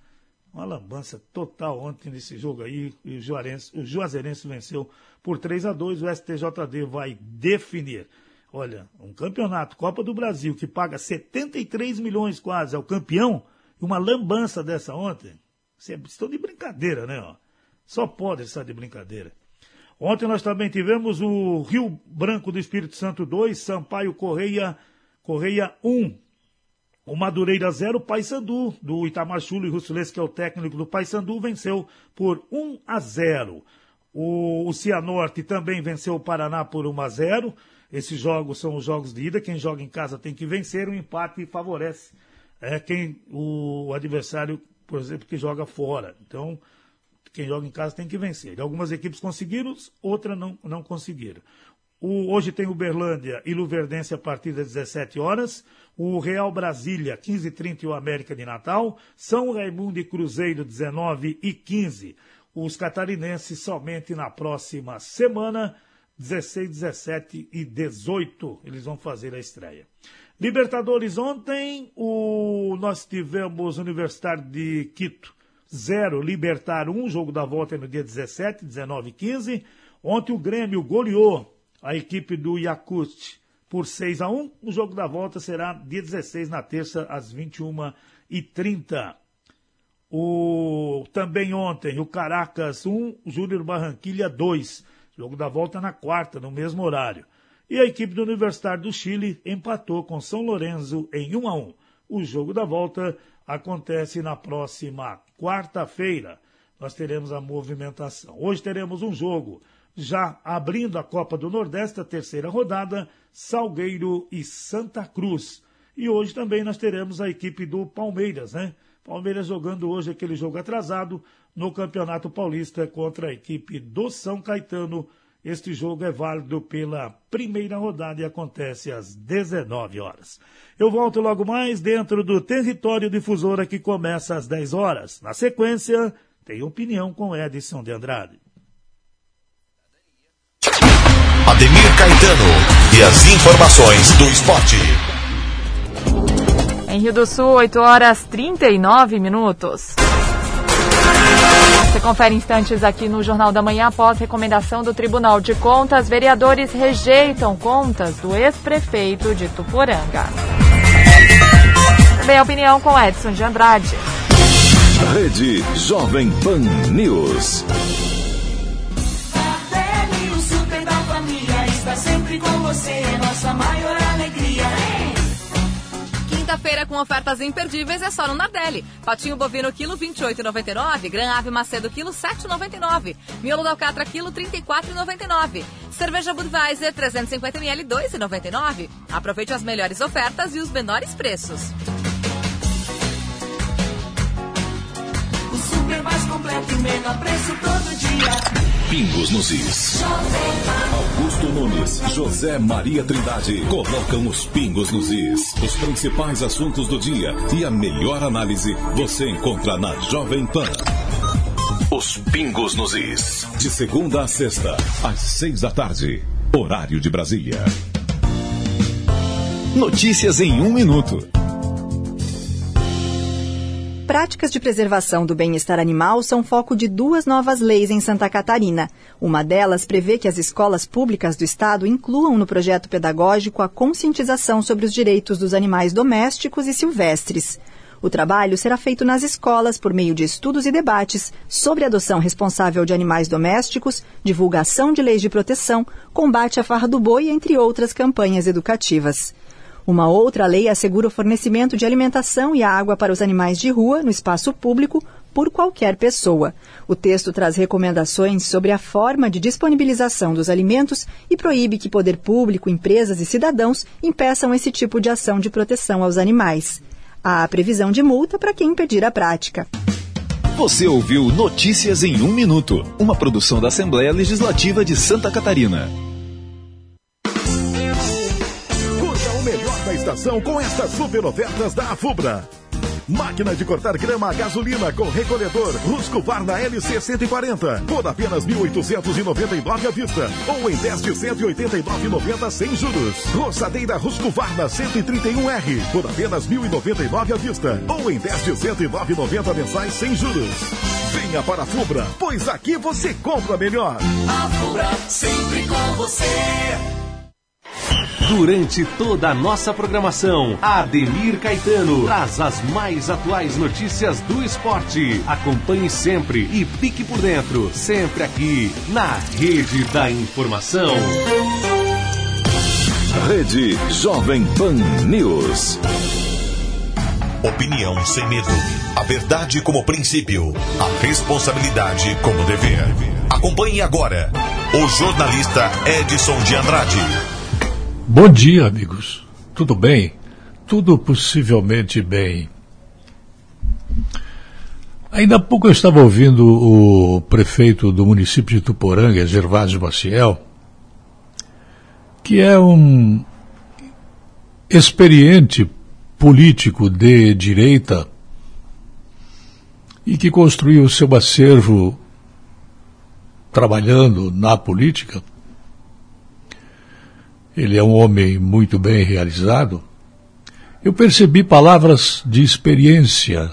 Uma lambança total ontem nesse jogo aí. O, Juarense, o Juazeirense venceu por 3 a 2 O STJD vai definir. Olha, um campeonato, Copa do Brasil, que paga 73 milhões quase ao campeão, e uma lambança dessa ontem. Vocês estão de brincadeira, né? Ó? Só pode estar de brincadeira. Ontem nós também tivemos o Rio Branco do Espírito Santo 2, Sampaio Correia, Correia 1. O Madureira 0, Paysandu, do Itamar Chulo e Russules, que é o técnico do Paysandu, venceu por 1 a 0. O, o Cianorte também venceu o Paraná por 1 a 0. Esses jogos são os jogos de ida. Quem joga em casa tem que vencer. O empate favorece é, quem o adversário, por exemplo, que joga fora. Então, quem joga em casa tem que vencer. Algumas equipes conseguiram, outras não, não conseguiram. O, hoje tem Uberlândia e Luverdense a partir das 17 horas. O Real Brasília, 15h30 e o América de Natal. São Raimundo e Cruzeiro, 19 e 15. Os catarinenses somente na próxima semana, 16, 17 e 18. Eles vão fazer a estreia. Libertadores ontem, o, nós tivemos Universitário de Quito 0, Libertar 1, jogo da volta é no dia 17, 19 e 15. Ontem o Grêmio goleou a equipe do Yakut por 6 a 1. O jogo da volta será dia 16, na terça, às 21 e 30. O, também ontem, o Caracas 1, Júnior Barranquilha 2. Jogo da volta na quarta, no mesmo horário. E a equipe do Universitário do Chile empatou com São Lourenço em 1 a 1. O jogo da volta acontece na próxima quarta-feira. Nós teremos a movimentação. Hoje teremos um jogo já abrindo a Copa do Nordeste, a terceira rodada, Salgueiro e Santa Cruz. E hoje também nós teremos a equipe do Palmeiras, né? Palmeiras jogando hoje aquele jogo atrasado no Campeonato Paulista contra a equipe do São Caetano. Este jogo é válido pela primeira rodada e acontece às 19 horas. Eu volto logo mais dentro do Território Difusora que começa às 10 horas. Na sequência, tem opinião com Edson de Andrade. Ademir Caetano e as informações do esporte. Em Rio do Sul, 8 horas 39 minutos. Você confere instantes aqui no Jornal da Manhã após recomendação do Tribunal de Contas. Vereadores rejeitam contas do ex-prefeito de Tuporanga. Também a opinião com Edson de Andrade. Rede Jovem Pan News. o super da família está sempre com você, é nossa maior. Quinta-feira com ofertas imperdíveis é só no Nardelli. Patinho bovino quilo 28,99, Gran Ave Macedo quilo 7,99, miolo da alcatra quilo 34,99. Cerveja Budweiser 350 ml 2,99. Aproveite as melhores ofertas e os menores preços. Super mais completo menor preço todo dia. Pingos nos is. Augusto Nunes, José Maria Trindade colocam os pingos nos is. Os principais assuntos do dia e a melhor análise você encontra na Jovem Pan. Os pingos nos is. De segunda a sexta, às seis da tarde. Horário de Brasília. Notícias em um minuto. Práticas de preservação do bem-estar animal são foco de duas novas leis em Santa Catarina. Uma delas prevê que as escolas públicas do estado incluam no projeto pedagógico a conscientização sobre os direitos dos animais domésticos e silvestres. O trabalho será feito nas escolas por meio de estudos e debates sobre adoção responsável de animais domésticos, divulgação de leis de proteção, combate à farra do boi, entre outras campanhas educativas. Uma outra lei assegura o fornecimento de alimentação e água para os animais de rua no espaço público por qualquer pessoa. O texto traz recomendações sobre a forma de disponibilização dos alimentos e proíbe que poder público, empresas e cidadãos impeçam esse tipo de ação de proteção aos animais. Há previsão de multa para quem impedir a prática. Você ouviu Notícias em um Minuto, uma produção da Assembleia Legislativa de Santa Catarina. Estação com estas super ofertas da Afubra. Máquina de cortar grama a gasolina com recolhedor Husqvarna LC 140 por apenas 1.899 à vista ou em 10 de 189,90 sem juros. Roçadeira Husqvarna 131R por apenas 1.099 à vista ou em 10 de 109,90 mensais sem juros. Venha para a Fubra, pois aqui você compra melhor. A Fubra sempre com você. Durante toda a nossa programação, Ademir Caetano traz as mais atuais notícias do esporte. Acompanhe sempre e fique por dentro, sempre aqui na Rede da Informação. Rede Jovem Pan News. Opinião sem medo. A verdade como princípio. A responsabilidade como dever. Acompanhe agora o jornalista Edson de Andrade. Bom dia, amigos. Tudo bem? Tudo possivelmente bem. Ainda há pouco eu estava ouvindo o prefeito do município de Tuporanga, Gervásio Maciel, que é um experiente político de direita e que construiu o seu acervo trabalhando na política. Ele é um homem muito bem realizado. Eu percebi palavras de experiência,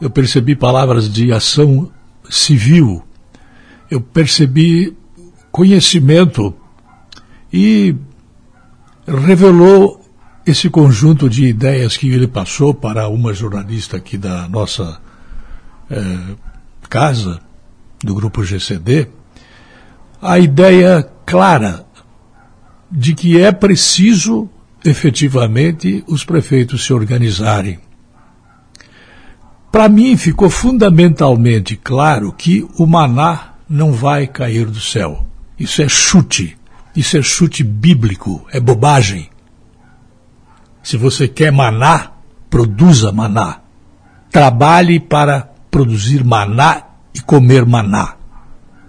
eu percebi palavras de ação civil, eu percebi conhecimento. E revelou esse conjunto de ideias que ele passou para uma jornalista aqui da nossa eh, casa, do grupo GCD, a ideia clara de que é preciso efetivamente os prefeitos se organizarem. Para mim ficou fundamentalmente claro que o maná não vai cair do céu. Isso é chute. Isso é chute bíblico, é bobagem. Se você quer maná, produza maná. Trabalhe para produzir maná e comer maná.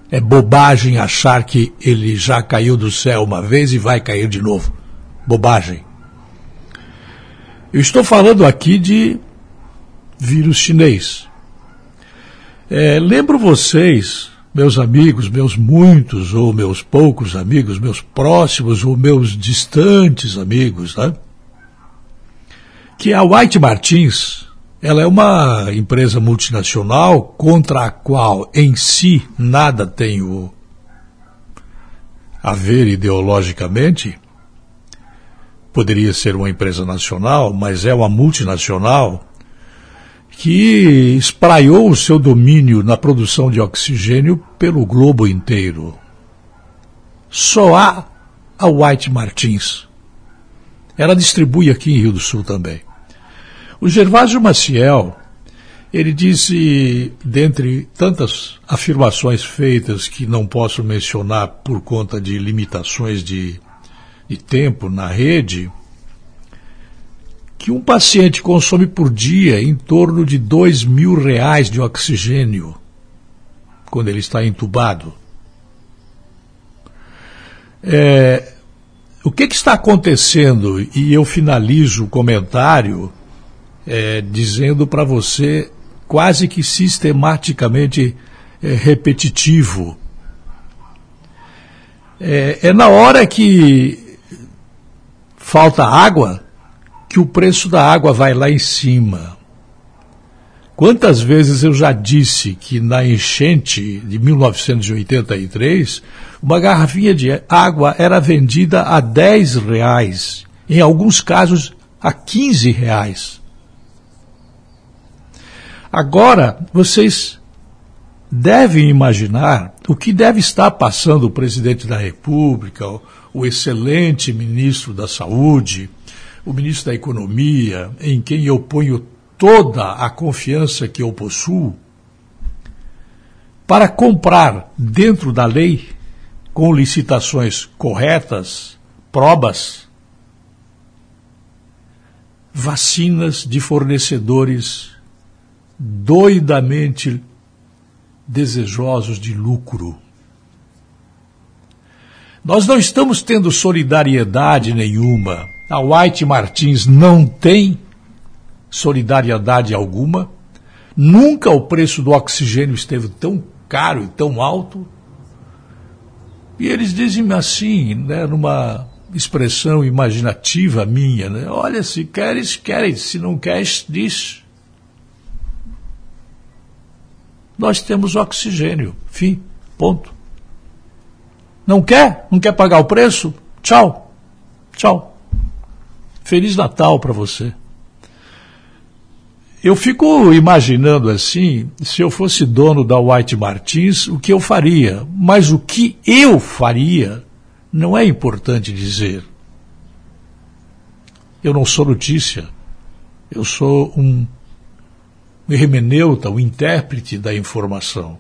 É bobagem achar que ele já caiu do céu uma vez e vai cair de novo. Bobagem. Eu estou falando aqui de vírus chinês. É, lembro vocês, meus amigos, meus muitos ou meus poucos amigos, meus próximos ou meus distantes amigos, né? que a White Martins, ela é uma empresa multinacional contra a qual em si nada tem a ver ideologicamente. Poderia ser uma empresa nacional, mas é uma multinacional que espraiou o seu domínio na produção de oxigênio pelo globo inteiro. Só há a White Martins. Ela distribui aqui em Rio do Sul também. O Gervásio Maciel, ele disse, dentre tantas afirmações feitas que não posso mencionar por conta de limitações de, de tempo na rede, que um paciente consome por dia em torno de dois mil reais de oxigênio quando ele está entubado. É, o que, que, está acontecendo? E eu finalizo o comentário é, dizendo para você quase que sistematicamente é, repetitivo. É, é na hora que falta água que o preço da água vai lá em cima. Quantas vezes eu já disse que na enchente de 1983, uma garrafinha de água era vendida a 10 reais, em alguns casos a 15 reais. Agora, vocês devem imaginar o que deve estar passando o presidente da República, o, excelente ministro da Saúde, o ministro da Economia, em quem eu ponho toda a confiança que eu possuo, para comprar dentro da lei, com licitações corretas, probas, vacinas de fornecedores doidamente desejosos de lucro. Nós não estamos tendo solidariedade nenhuma. A White Martins não tem solidariedade alguma. Nunca o preço do oxigênio esteve tão caro e tão alto. E eles dizem assim, né, numa expressão imaginativa minha, né? Olha, se queres, queres, se não queres, diz. Nós temos oxigênio. Fim. Ponto. Não quer? Não quer pagar o preço? Tchau. Tchau. Feliz Natal para você. Eu fico imaginando assim, se eu fosse dono da White Martins, o que eu faria. Mas o que eu faria não é importante dizer. Eu não sou notícia. Eu sou um hermeneuta, um intérprete da informação.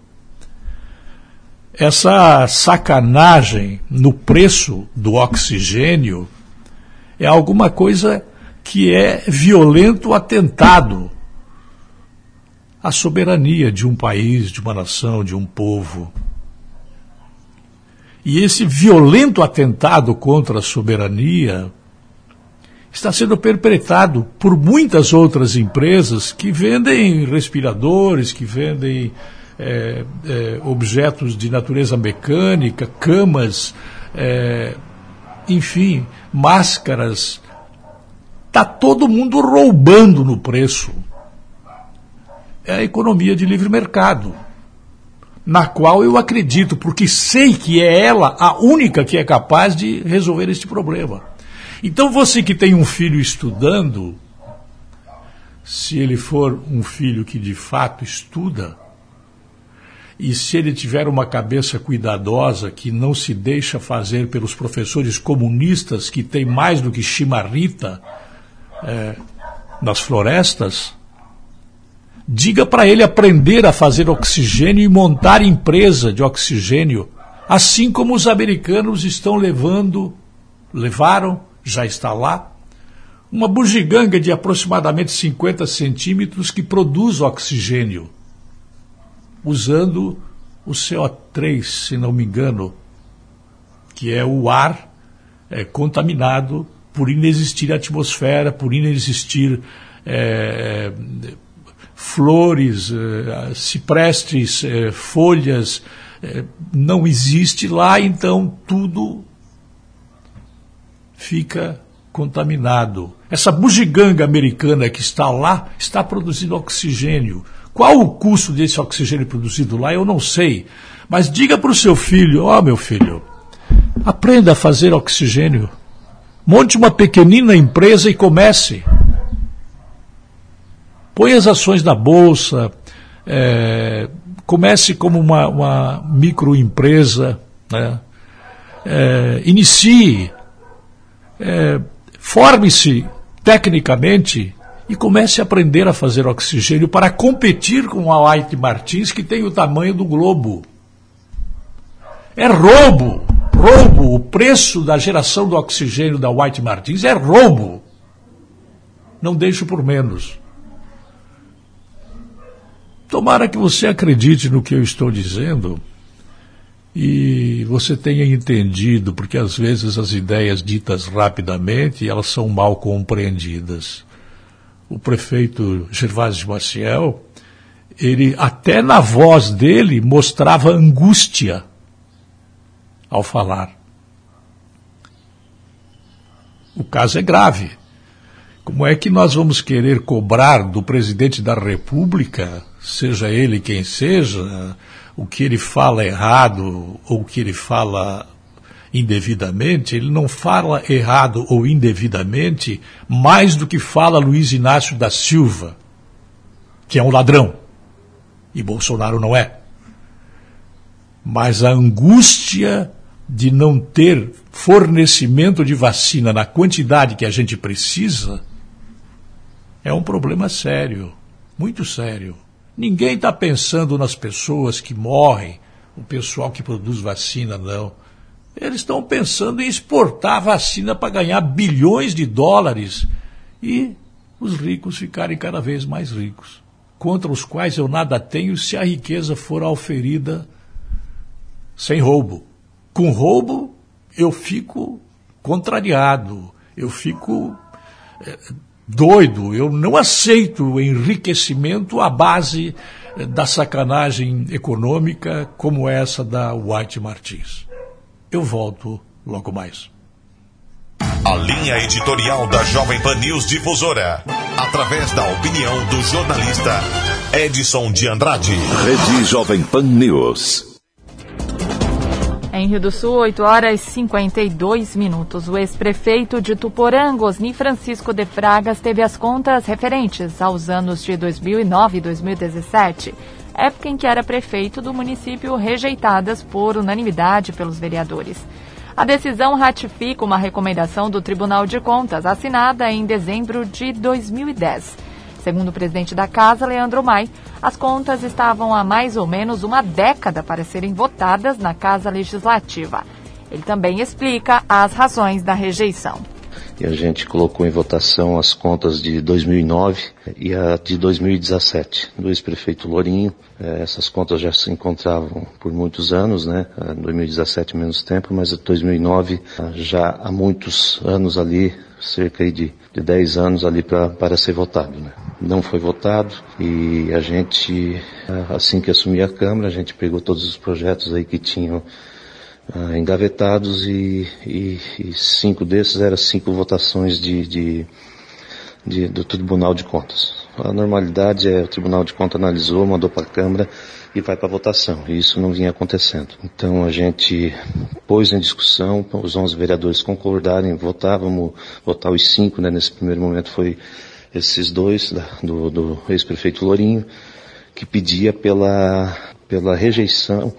Essa sacanagem no preço do oxigênio é alguma coisa que é violento atentado à soberania de um país, de uma nação, de um povo. E esse violento atentado contra a soberania está sendo perpetrado por muitas outras empresas que vendem respiradores, que vendem é, é, objetos de natureza mecânica, camas, é, enfim, máscaras. Está todo mundo roubando no preço. É a economia de livre mercado, na qual eu acredito, porque sei que é ela a única que é capaz de resolver este problema. Então você que tem um filho estudando, se ele for um filho que de fato estuda, e se ele tiver uma cabeça cuidadosa que não se deixa fazer pelos professores comunistas que tem mais do que chimarrita é, nas florestas, diga para ele aprender a fazer oxigênio e montar empresa de oxigênio, assim como os americanos estão levando, levaram já está lá, uma bugiganga de aproximadamente 50 centímetros que produz oxigênio, usando o CO3, se não me engano, que é o ar é, contaminado por inexistir atmosfera, por inexistir é, flores, é, ciprestes, é, folhas, é, não existe lá, então tudo fica contaminado. Essa bugiganga americana que está lá está produzindo oxigênio. Qual o custo desse oxigênio produzido lá, eu não sei. Mas diga para o seu filho: ó, oh, meu filho, aprenda a fazer oxigênio. Monte uma pequenina empresa e comece. Põe as ações na bolsa, é, comece como uma, uma microempresa, né? é, inicie é, forme-se tecnicamente e comece a aprender a fazer oxigênio para competir com a White Martins, que tem o tamanho do globo. É roubo, roubo. O preço da geração do oxigênio da White Martins é roubo. Não deixo por menos. Tomara que você acredite no que eu estou dizendo e você tenha entendido, porque às vezes as ideias ditas rapidamente, elas são mal compreendidas. O prefeito Gervásio Maciel, ele até na voz dele mostrava angústia ao falar. O caso é grave. Como é que nós vamos querer cobrar do presidente da República, seja ele quem seja, o que ele fala errado ou o que ele fala indevidamente, ele não fala errado ou indevidamente mais do que fala Luiz Inácio da Silva, que é um ladrão. E Bolsonaro não é. Mas a angústia de não ter fornecimento de vacina na quantidade que a gente precisa é um problema sério, muito sério. Ninguém está pensando nas pessoas que morrem, o pessoal que produz vacina, não. Eles estão pensando em exportar vacina para ganhar bilhões de dólares e os ricos ficarem cada vez mais ricos, contra os quais eu nada tenho se a riqueza for auferida sem roubo. Com roubo, eu fico contrariado, eu fico é, doido. Eu não aceito o enriquecimento à base da sacanagem econômica como essa da White Martins. Eu volto logo mais. A linha editorial da Jovem Pan News Difusora, através da opinião do jornalista Edson de Andrade. Rede Jovem Pan News. Em Rio do Sul, 8 horas e 52 minutos. O ex-prefeito de Tuporanga, Osni Francisco de Fragas, teve as contas referentes aos anos de 2009 e 2017, época em que era prefeito do município, rejeitadas por unanimidade pelos vereadores. A decisão ratifica uma recomendação do Tribunal de Contas, assinada em dezembro de 2010. Segundo o presidente da casa, Leandro Mai, as contas estavam há mais ou menos uma década para serem votadas na Casa Legislativa. Ele também explica as razões da rejeição. E a gente colocou em votação as contas de 2009 e a de 2017 do ex-prefeito Lourinho. É, essas contas já se encontravam por muitos anos, né? Em 2017 menos tempo, mas em 2009 já há muitos anos ali, cerca de, de 10 anos ali pra, para ser votado, né? Não foi votado e a gente, assim que assumi a Câmara, a gente pegou todos os projetos aí que tinham ah, engavetados e, e, e, cinco desses eram cinco votações de, de, de, do Tribunal de Contas. A normalidade é o Tribunal de Contas analisou, mandou para a Câmara e vai para votação. E isso não vinha acontecendo. Então a gente pôs em discussão, os 11 vereadores concordarem, votar, vamos votar os cinco, né? Nesse primeiro momento foi esses dois, do, do ex-prefeito Lourinho, que pedia pela, pela rejeição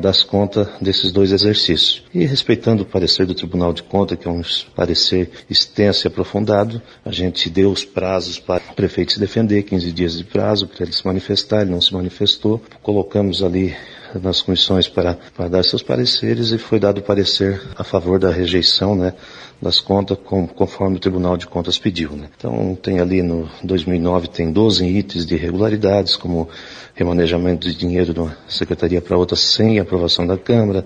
das contas desses dois exercícios. E respeitando o parecer do Tribunal de Contas, que é um parecer extenso e aprofundado, a gente deu os prazos para o prefeito se defender, 15 dias de prazo para ele se manifestar, ele não se manifestou. Colocamos ali nas comissões para, para dar seus pareceres e foi dado parecer a favor da rejeição, né, das contas com, conforme o Tribunal de Contas pediu. Né? Então tem ali no 2009 tem 12 itens de irregularidades, como remanejamento de dinheiro de uma secretaria para outra sem aprovação da Câmara,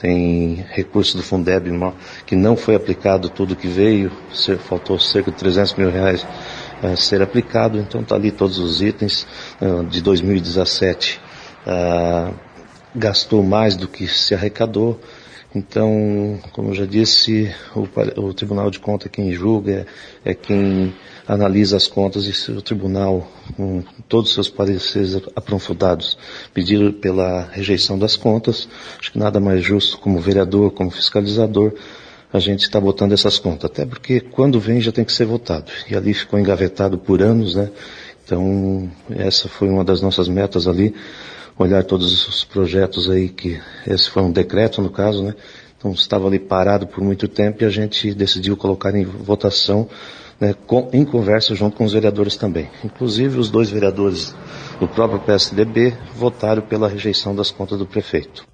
tem recurso do Fundeb que não foi aplicado tudo que veio, faltou cerca de 300 mil reais a ser aplicado, então está ali todos os itens uh, de 2017. Gastou mais do que se arrecadou, então, como eu já disse, o, o Tribunal de Contas é quem julga, é, é, quem analisa as contas e se o Tribunal, com todos os seus pareceres aprofundados, pedir pela rejeição das contas, acho que nada mais justo como vereador, como fiscalizador, a gente está botando essas contas. Até porque quando vem já tem que ser votado. E ali ficou engavetado por anos, né? Então, essa foi uma das nossas metas ali olhar todos os projetos aí que esse foi um decreto no caso, né? Então estava ali parado por muito tempo e a gente decidiu colocar em votação, né, com, em conversa junto com os vereadores também. Inclusive os dois vereadores do próprio PSDB votaram pela rejeição das contas do prefeito.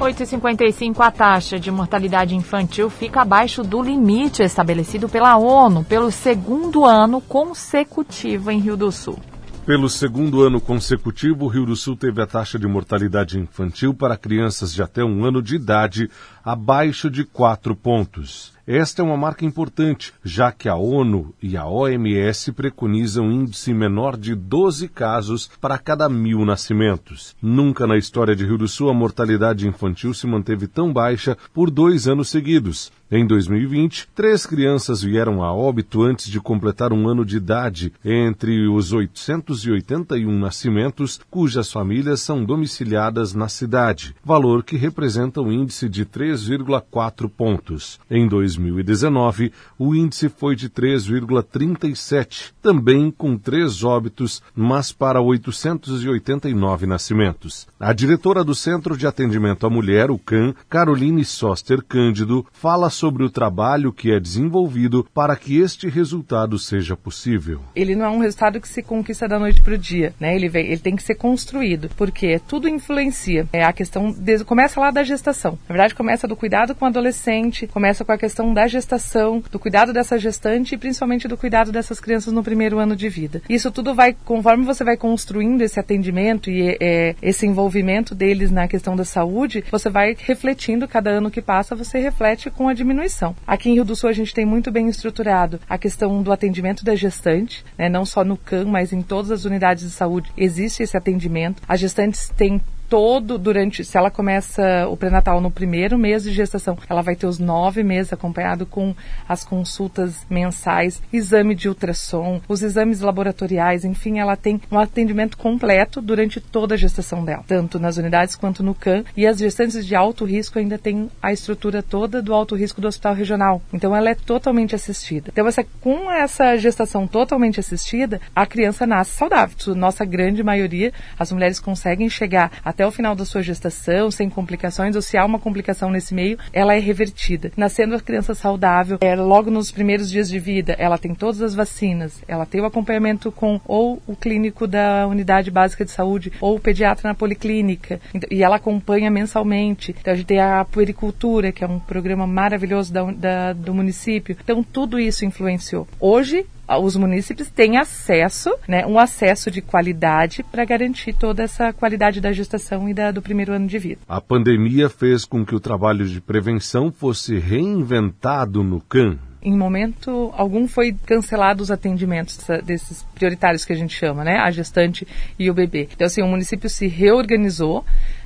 8,55 a taxa de mortalidade infantil fica abaixo do limite estabelecido pela ONU pelo segundo ano consecutivo em Rio do Sul. Pelo segundo ano consecutivo, o Rio do Sul teve a taxa de mortalidade infantil para crianças de até um ano de idade abaixo de 4 pontos. Esta é uma marca importante, já que a ONU e a OMS preconizam um índice menor de 12 casos para cada mil nascimentos. Nunca na história de Rio do Sul a mortalidade infantil se manteve tão baixa por dois anos seguidos. Em 2020, três crianças vieram a óbito antes de completar um ano de idade, entre os 881 nascimentos cujas famílias são domiciliadas na cidade, valor que representa um índice de 3,4 pontos. Em 2019, o índice foi de 3,37, também com três óbitos, mas para 889 nascimentos. A diretora do Centro de Atendimento à Mulher, o CAN, Caroline Soster Cândido, fala sobre o trabalho que é desenvolvido para que este resultado seja possível. Ele não é um resultado que se conquista da noite para o dia, né? Ele, vem, ele tem que ser construído, porque tudo influencia. É a questão de, começa lá da gestação. Na verdade, começa começa do cuidado com o adolescente, começa com a questão da gestação, do cuidado dessa gestante e principalmente do cuidado dessas crianças no primeiro ano de vida. Isso tudo vai, conforme você vai construindo esse atendimento e é, esse envolvimento deles na questão da saúde, você vai refletindo cada ano que passa, você reflete com a diminuição. Aqui em Rio do Sul a gente tem muito bem estruturado a questão do atendimento da gestante, né, não só no CAM, mas em todas as unidades de saúde existe esse atendimento. As gestantes têm todo durante, se ela começa o pré-natal no primeiro mês de gestação, ela vai ter os nove meses acompanhado com as consultas mensais, exame de ultrassom, os exames laboratoriais, enfim, ela tem um atendimento completo durante toda a gestação dela, tanto nas unidades quanto no CAN. E as gestantes de alto risco ainda têm a estrutura toda do alto risco do hospital regional. Então ela é totalmente assistida. Então essa, com essa gestação totalmente assistida, a criança nasce saudável. Nossa grande maioria, as mulheres conseguem chegar até até o final da sua gestação, sem complicações, ou se há uma complicação nesse meio, ela é revertida. Nascendo a criança saudável, é, logo nos primeiros dias de vida, ela tem todas as vacinas, ela tem o acompanhamento com ou o clínico da unidade básica de saúde ou o pediatra na policlínica, e ela acompanha mensalmente. Então a gente tem a puericultura, que é um programa maravilhoso da, da, do município. Então tudo isso influenciou. Hoje os munícipes têm acesso, né, um acesso de qualidade para garantir toda essa qualidade da gestação e da, do primeiro ano de vida. A pandemia fez com que o trabalho de prevenção fosse reinventado no CAN. Em momento algum foi cancelado os atendimentos desses prioritários que a gente chama, né, a gestante e o bebê. Então assim, o município se reorganizou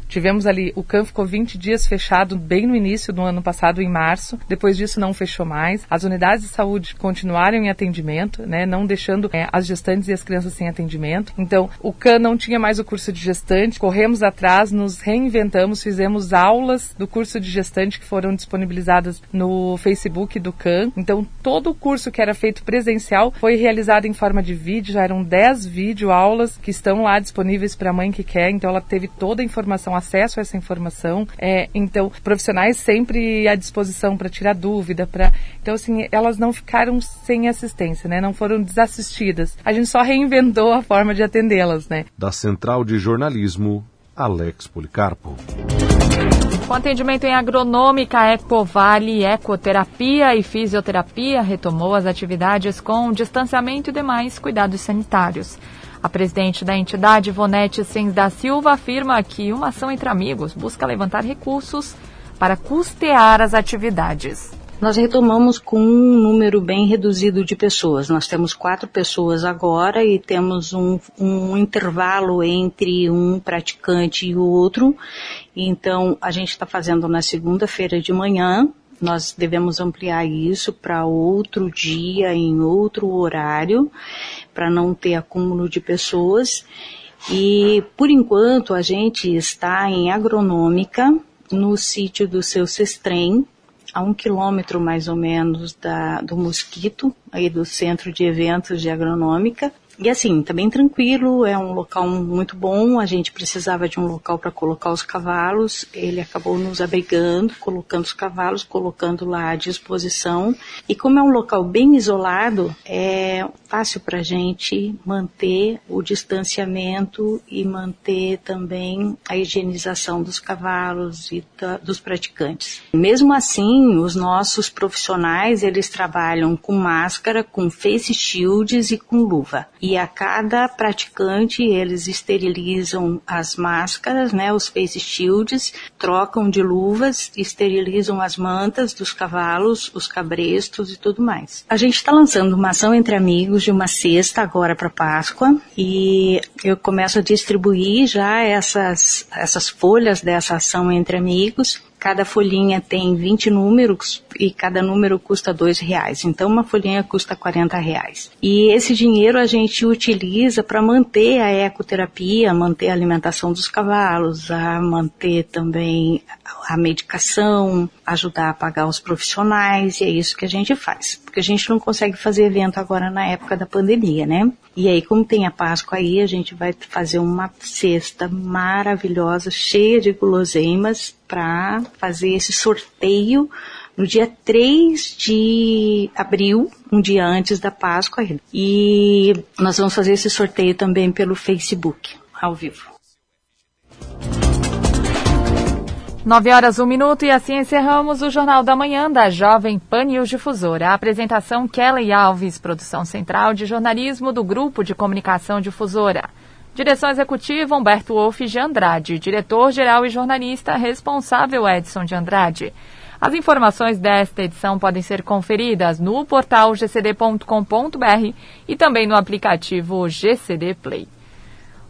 Tivemos ali, o CAN ficou 20 dias fechado bem no início do ano passado, em março. Depois disso não fechou mais. As unidades de saúde continuaram em atendimento, né, não deixando é, as gestantes e as crianças sem atendimento. Então, o CAN não tinha mais o curso de gestante. Corremos atrás, nos reinventamos, fizemos aulas do curso de gestante que foram disponibilizadas no Facebook do CAN. Então, todo o curso que era feito presencial foi realizado em forma de vídeo. Já eram 10 vídeo aulas que estão lá disponíveis para a mãe que quer. Então, ela teve toda a informação acesso a essa informação. É, então, profissionais sempre à disposição para tirar dúvida, para então assim elas não ficaram sem assistência, né? Não foram desassistidas. A gente só reinventou a forma de atendê-las, né? Da Central de Jornalismo, Alex Policarpo. Com atendimento em agronômica, Ecovale, ecoterapia e fisioterapia retomou as atividades com distanciamento e demais cuidados sanitários. A presidente da entidade, Ivonete Sens da Silva, afirma que uma ação entre amigos busca levantar recursos para custear as atividades. Nós retomamos com um número bem reduzido de pessoas. Nós temos quatro pessoas agora e temos um, um intervalo entre um praticante e o outro. Então, a gente está fazendo na segunda-feira de manhã, nós devemos ampliar isso para outro dia, em outro horário, para não ter acúmulo de pessoas. E, por enquanto, a gente está em agronômica, no sítio do seu Sestrem, a um quilômetro mais ou menos da, do Mosquito, aí do centro de eventos de agronômica. E assim, tá bem tranquilo, é um local muito bom, a gente precisava de um local para colocar os cavalos, ele acabou nos abrigando, colocando os cavalos, colocando lá à disposição. E como é um local bem isolado, é fácil para a gente manter o distanciamento e manter também a higienização dos cavalos e da, dos praticantes. Mesmo assim, os nossos profissionais, eles trabalham com máscara, com face shields e com luva e a cada praticante eles esterilizam as máscaras, né, os face shields, trocam de luvas, esterilizam as mantas dos cavalos, os cabrestos e tudo mais. A gente está lançando uma ação entre amigos de uma cesta agora para Páscoa e eu começo a distribuir já essas, essas folhas dessa ação entre amigos Cada folhinha tem 20 números e cada número custa dois reais. Então uma folhinha custa 40 reais. E esse dinheiro a gente utiliza para manter a ecoterapia, manter a alimentação dos cavalos, a manter também a medicação, ajudar a pagar os profissionais, e é isso que a gente faz. Porque a gente não consegue fazer evento agora na época da pandemia, né? E aí, como tem a Páscoa aí, a gente vai fazer uma cesta maravilhosa, cheia de guloseimas, para fazer esse sorteio no dia 3 de abril, um dia antes da Páscoa. E nós vamos fazer esse sorteio também pelo Facebook, ao vivo. 9 horas, 1 minuto e assim encerramos o Jornal da Manhã da Jovem Pan News Difusora. A apresentação Kelly Alves, produção central de jornalismo do Grupo de Comunicação Difusora. Direção executiva Humberto Wolff de Andrade, diretor-geral e jornalista responsável Edson de Andrade. As informações desta edição podem ser conferidas no portal gcd.com.br e também no aplicativo GCD Play.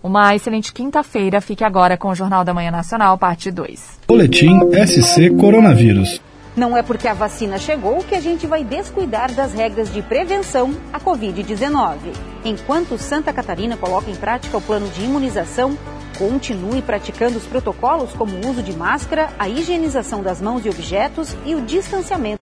Uma excelente quinta-feira. Fique agora com o Jornal da Manhã Nacional, parte 2. Boletim SC Coronavírus. Não é porque a vacina chegou que a gente vai descuidar das regras de prevenção à Covid-19. Enquanto Santa Catarina coloca em prática o plano de imunização, continue praticando os protocolos como o uso de máscara, a higienização das mãos e objetos e o distanciamento.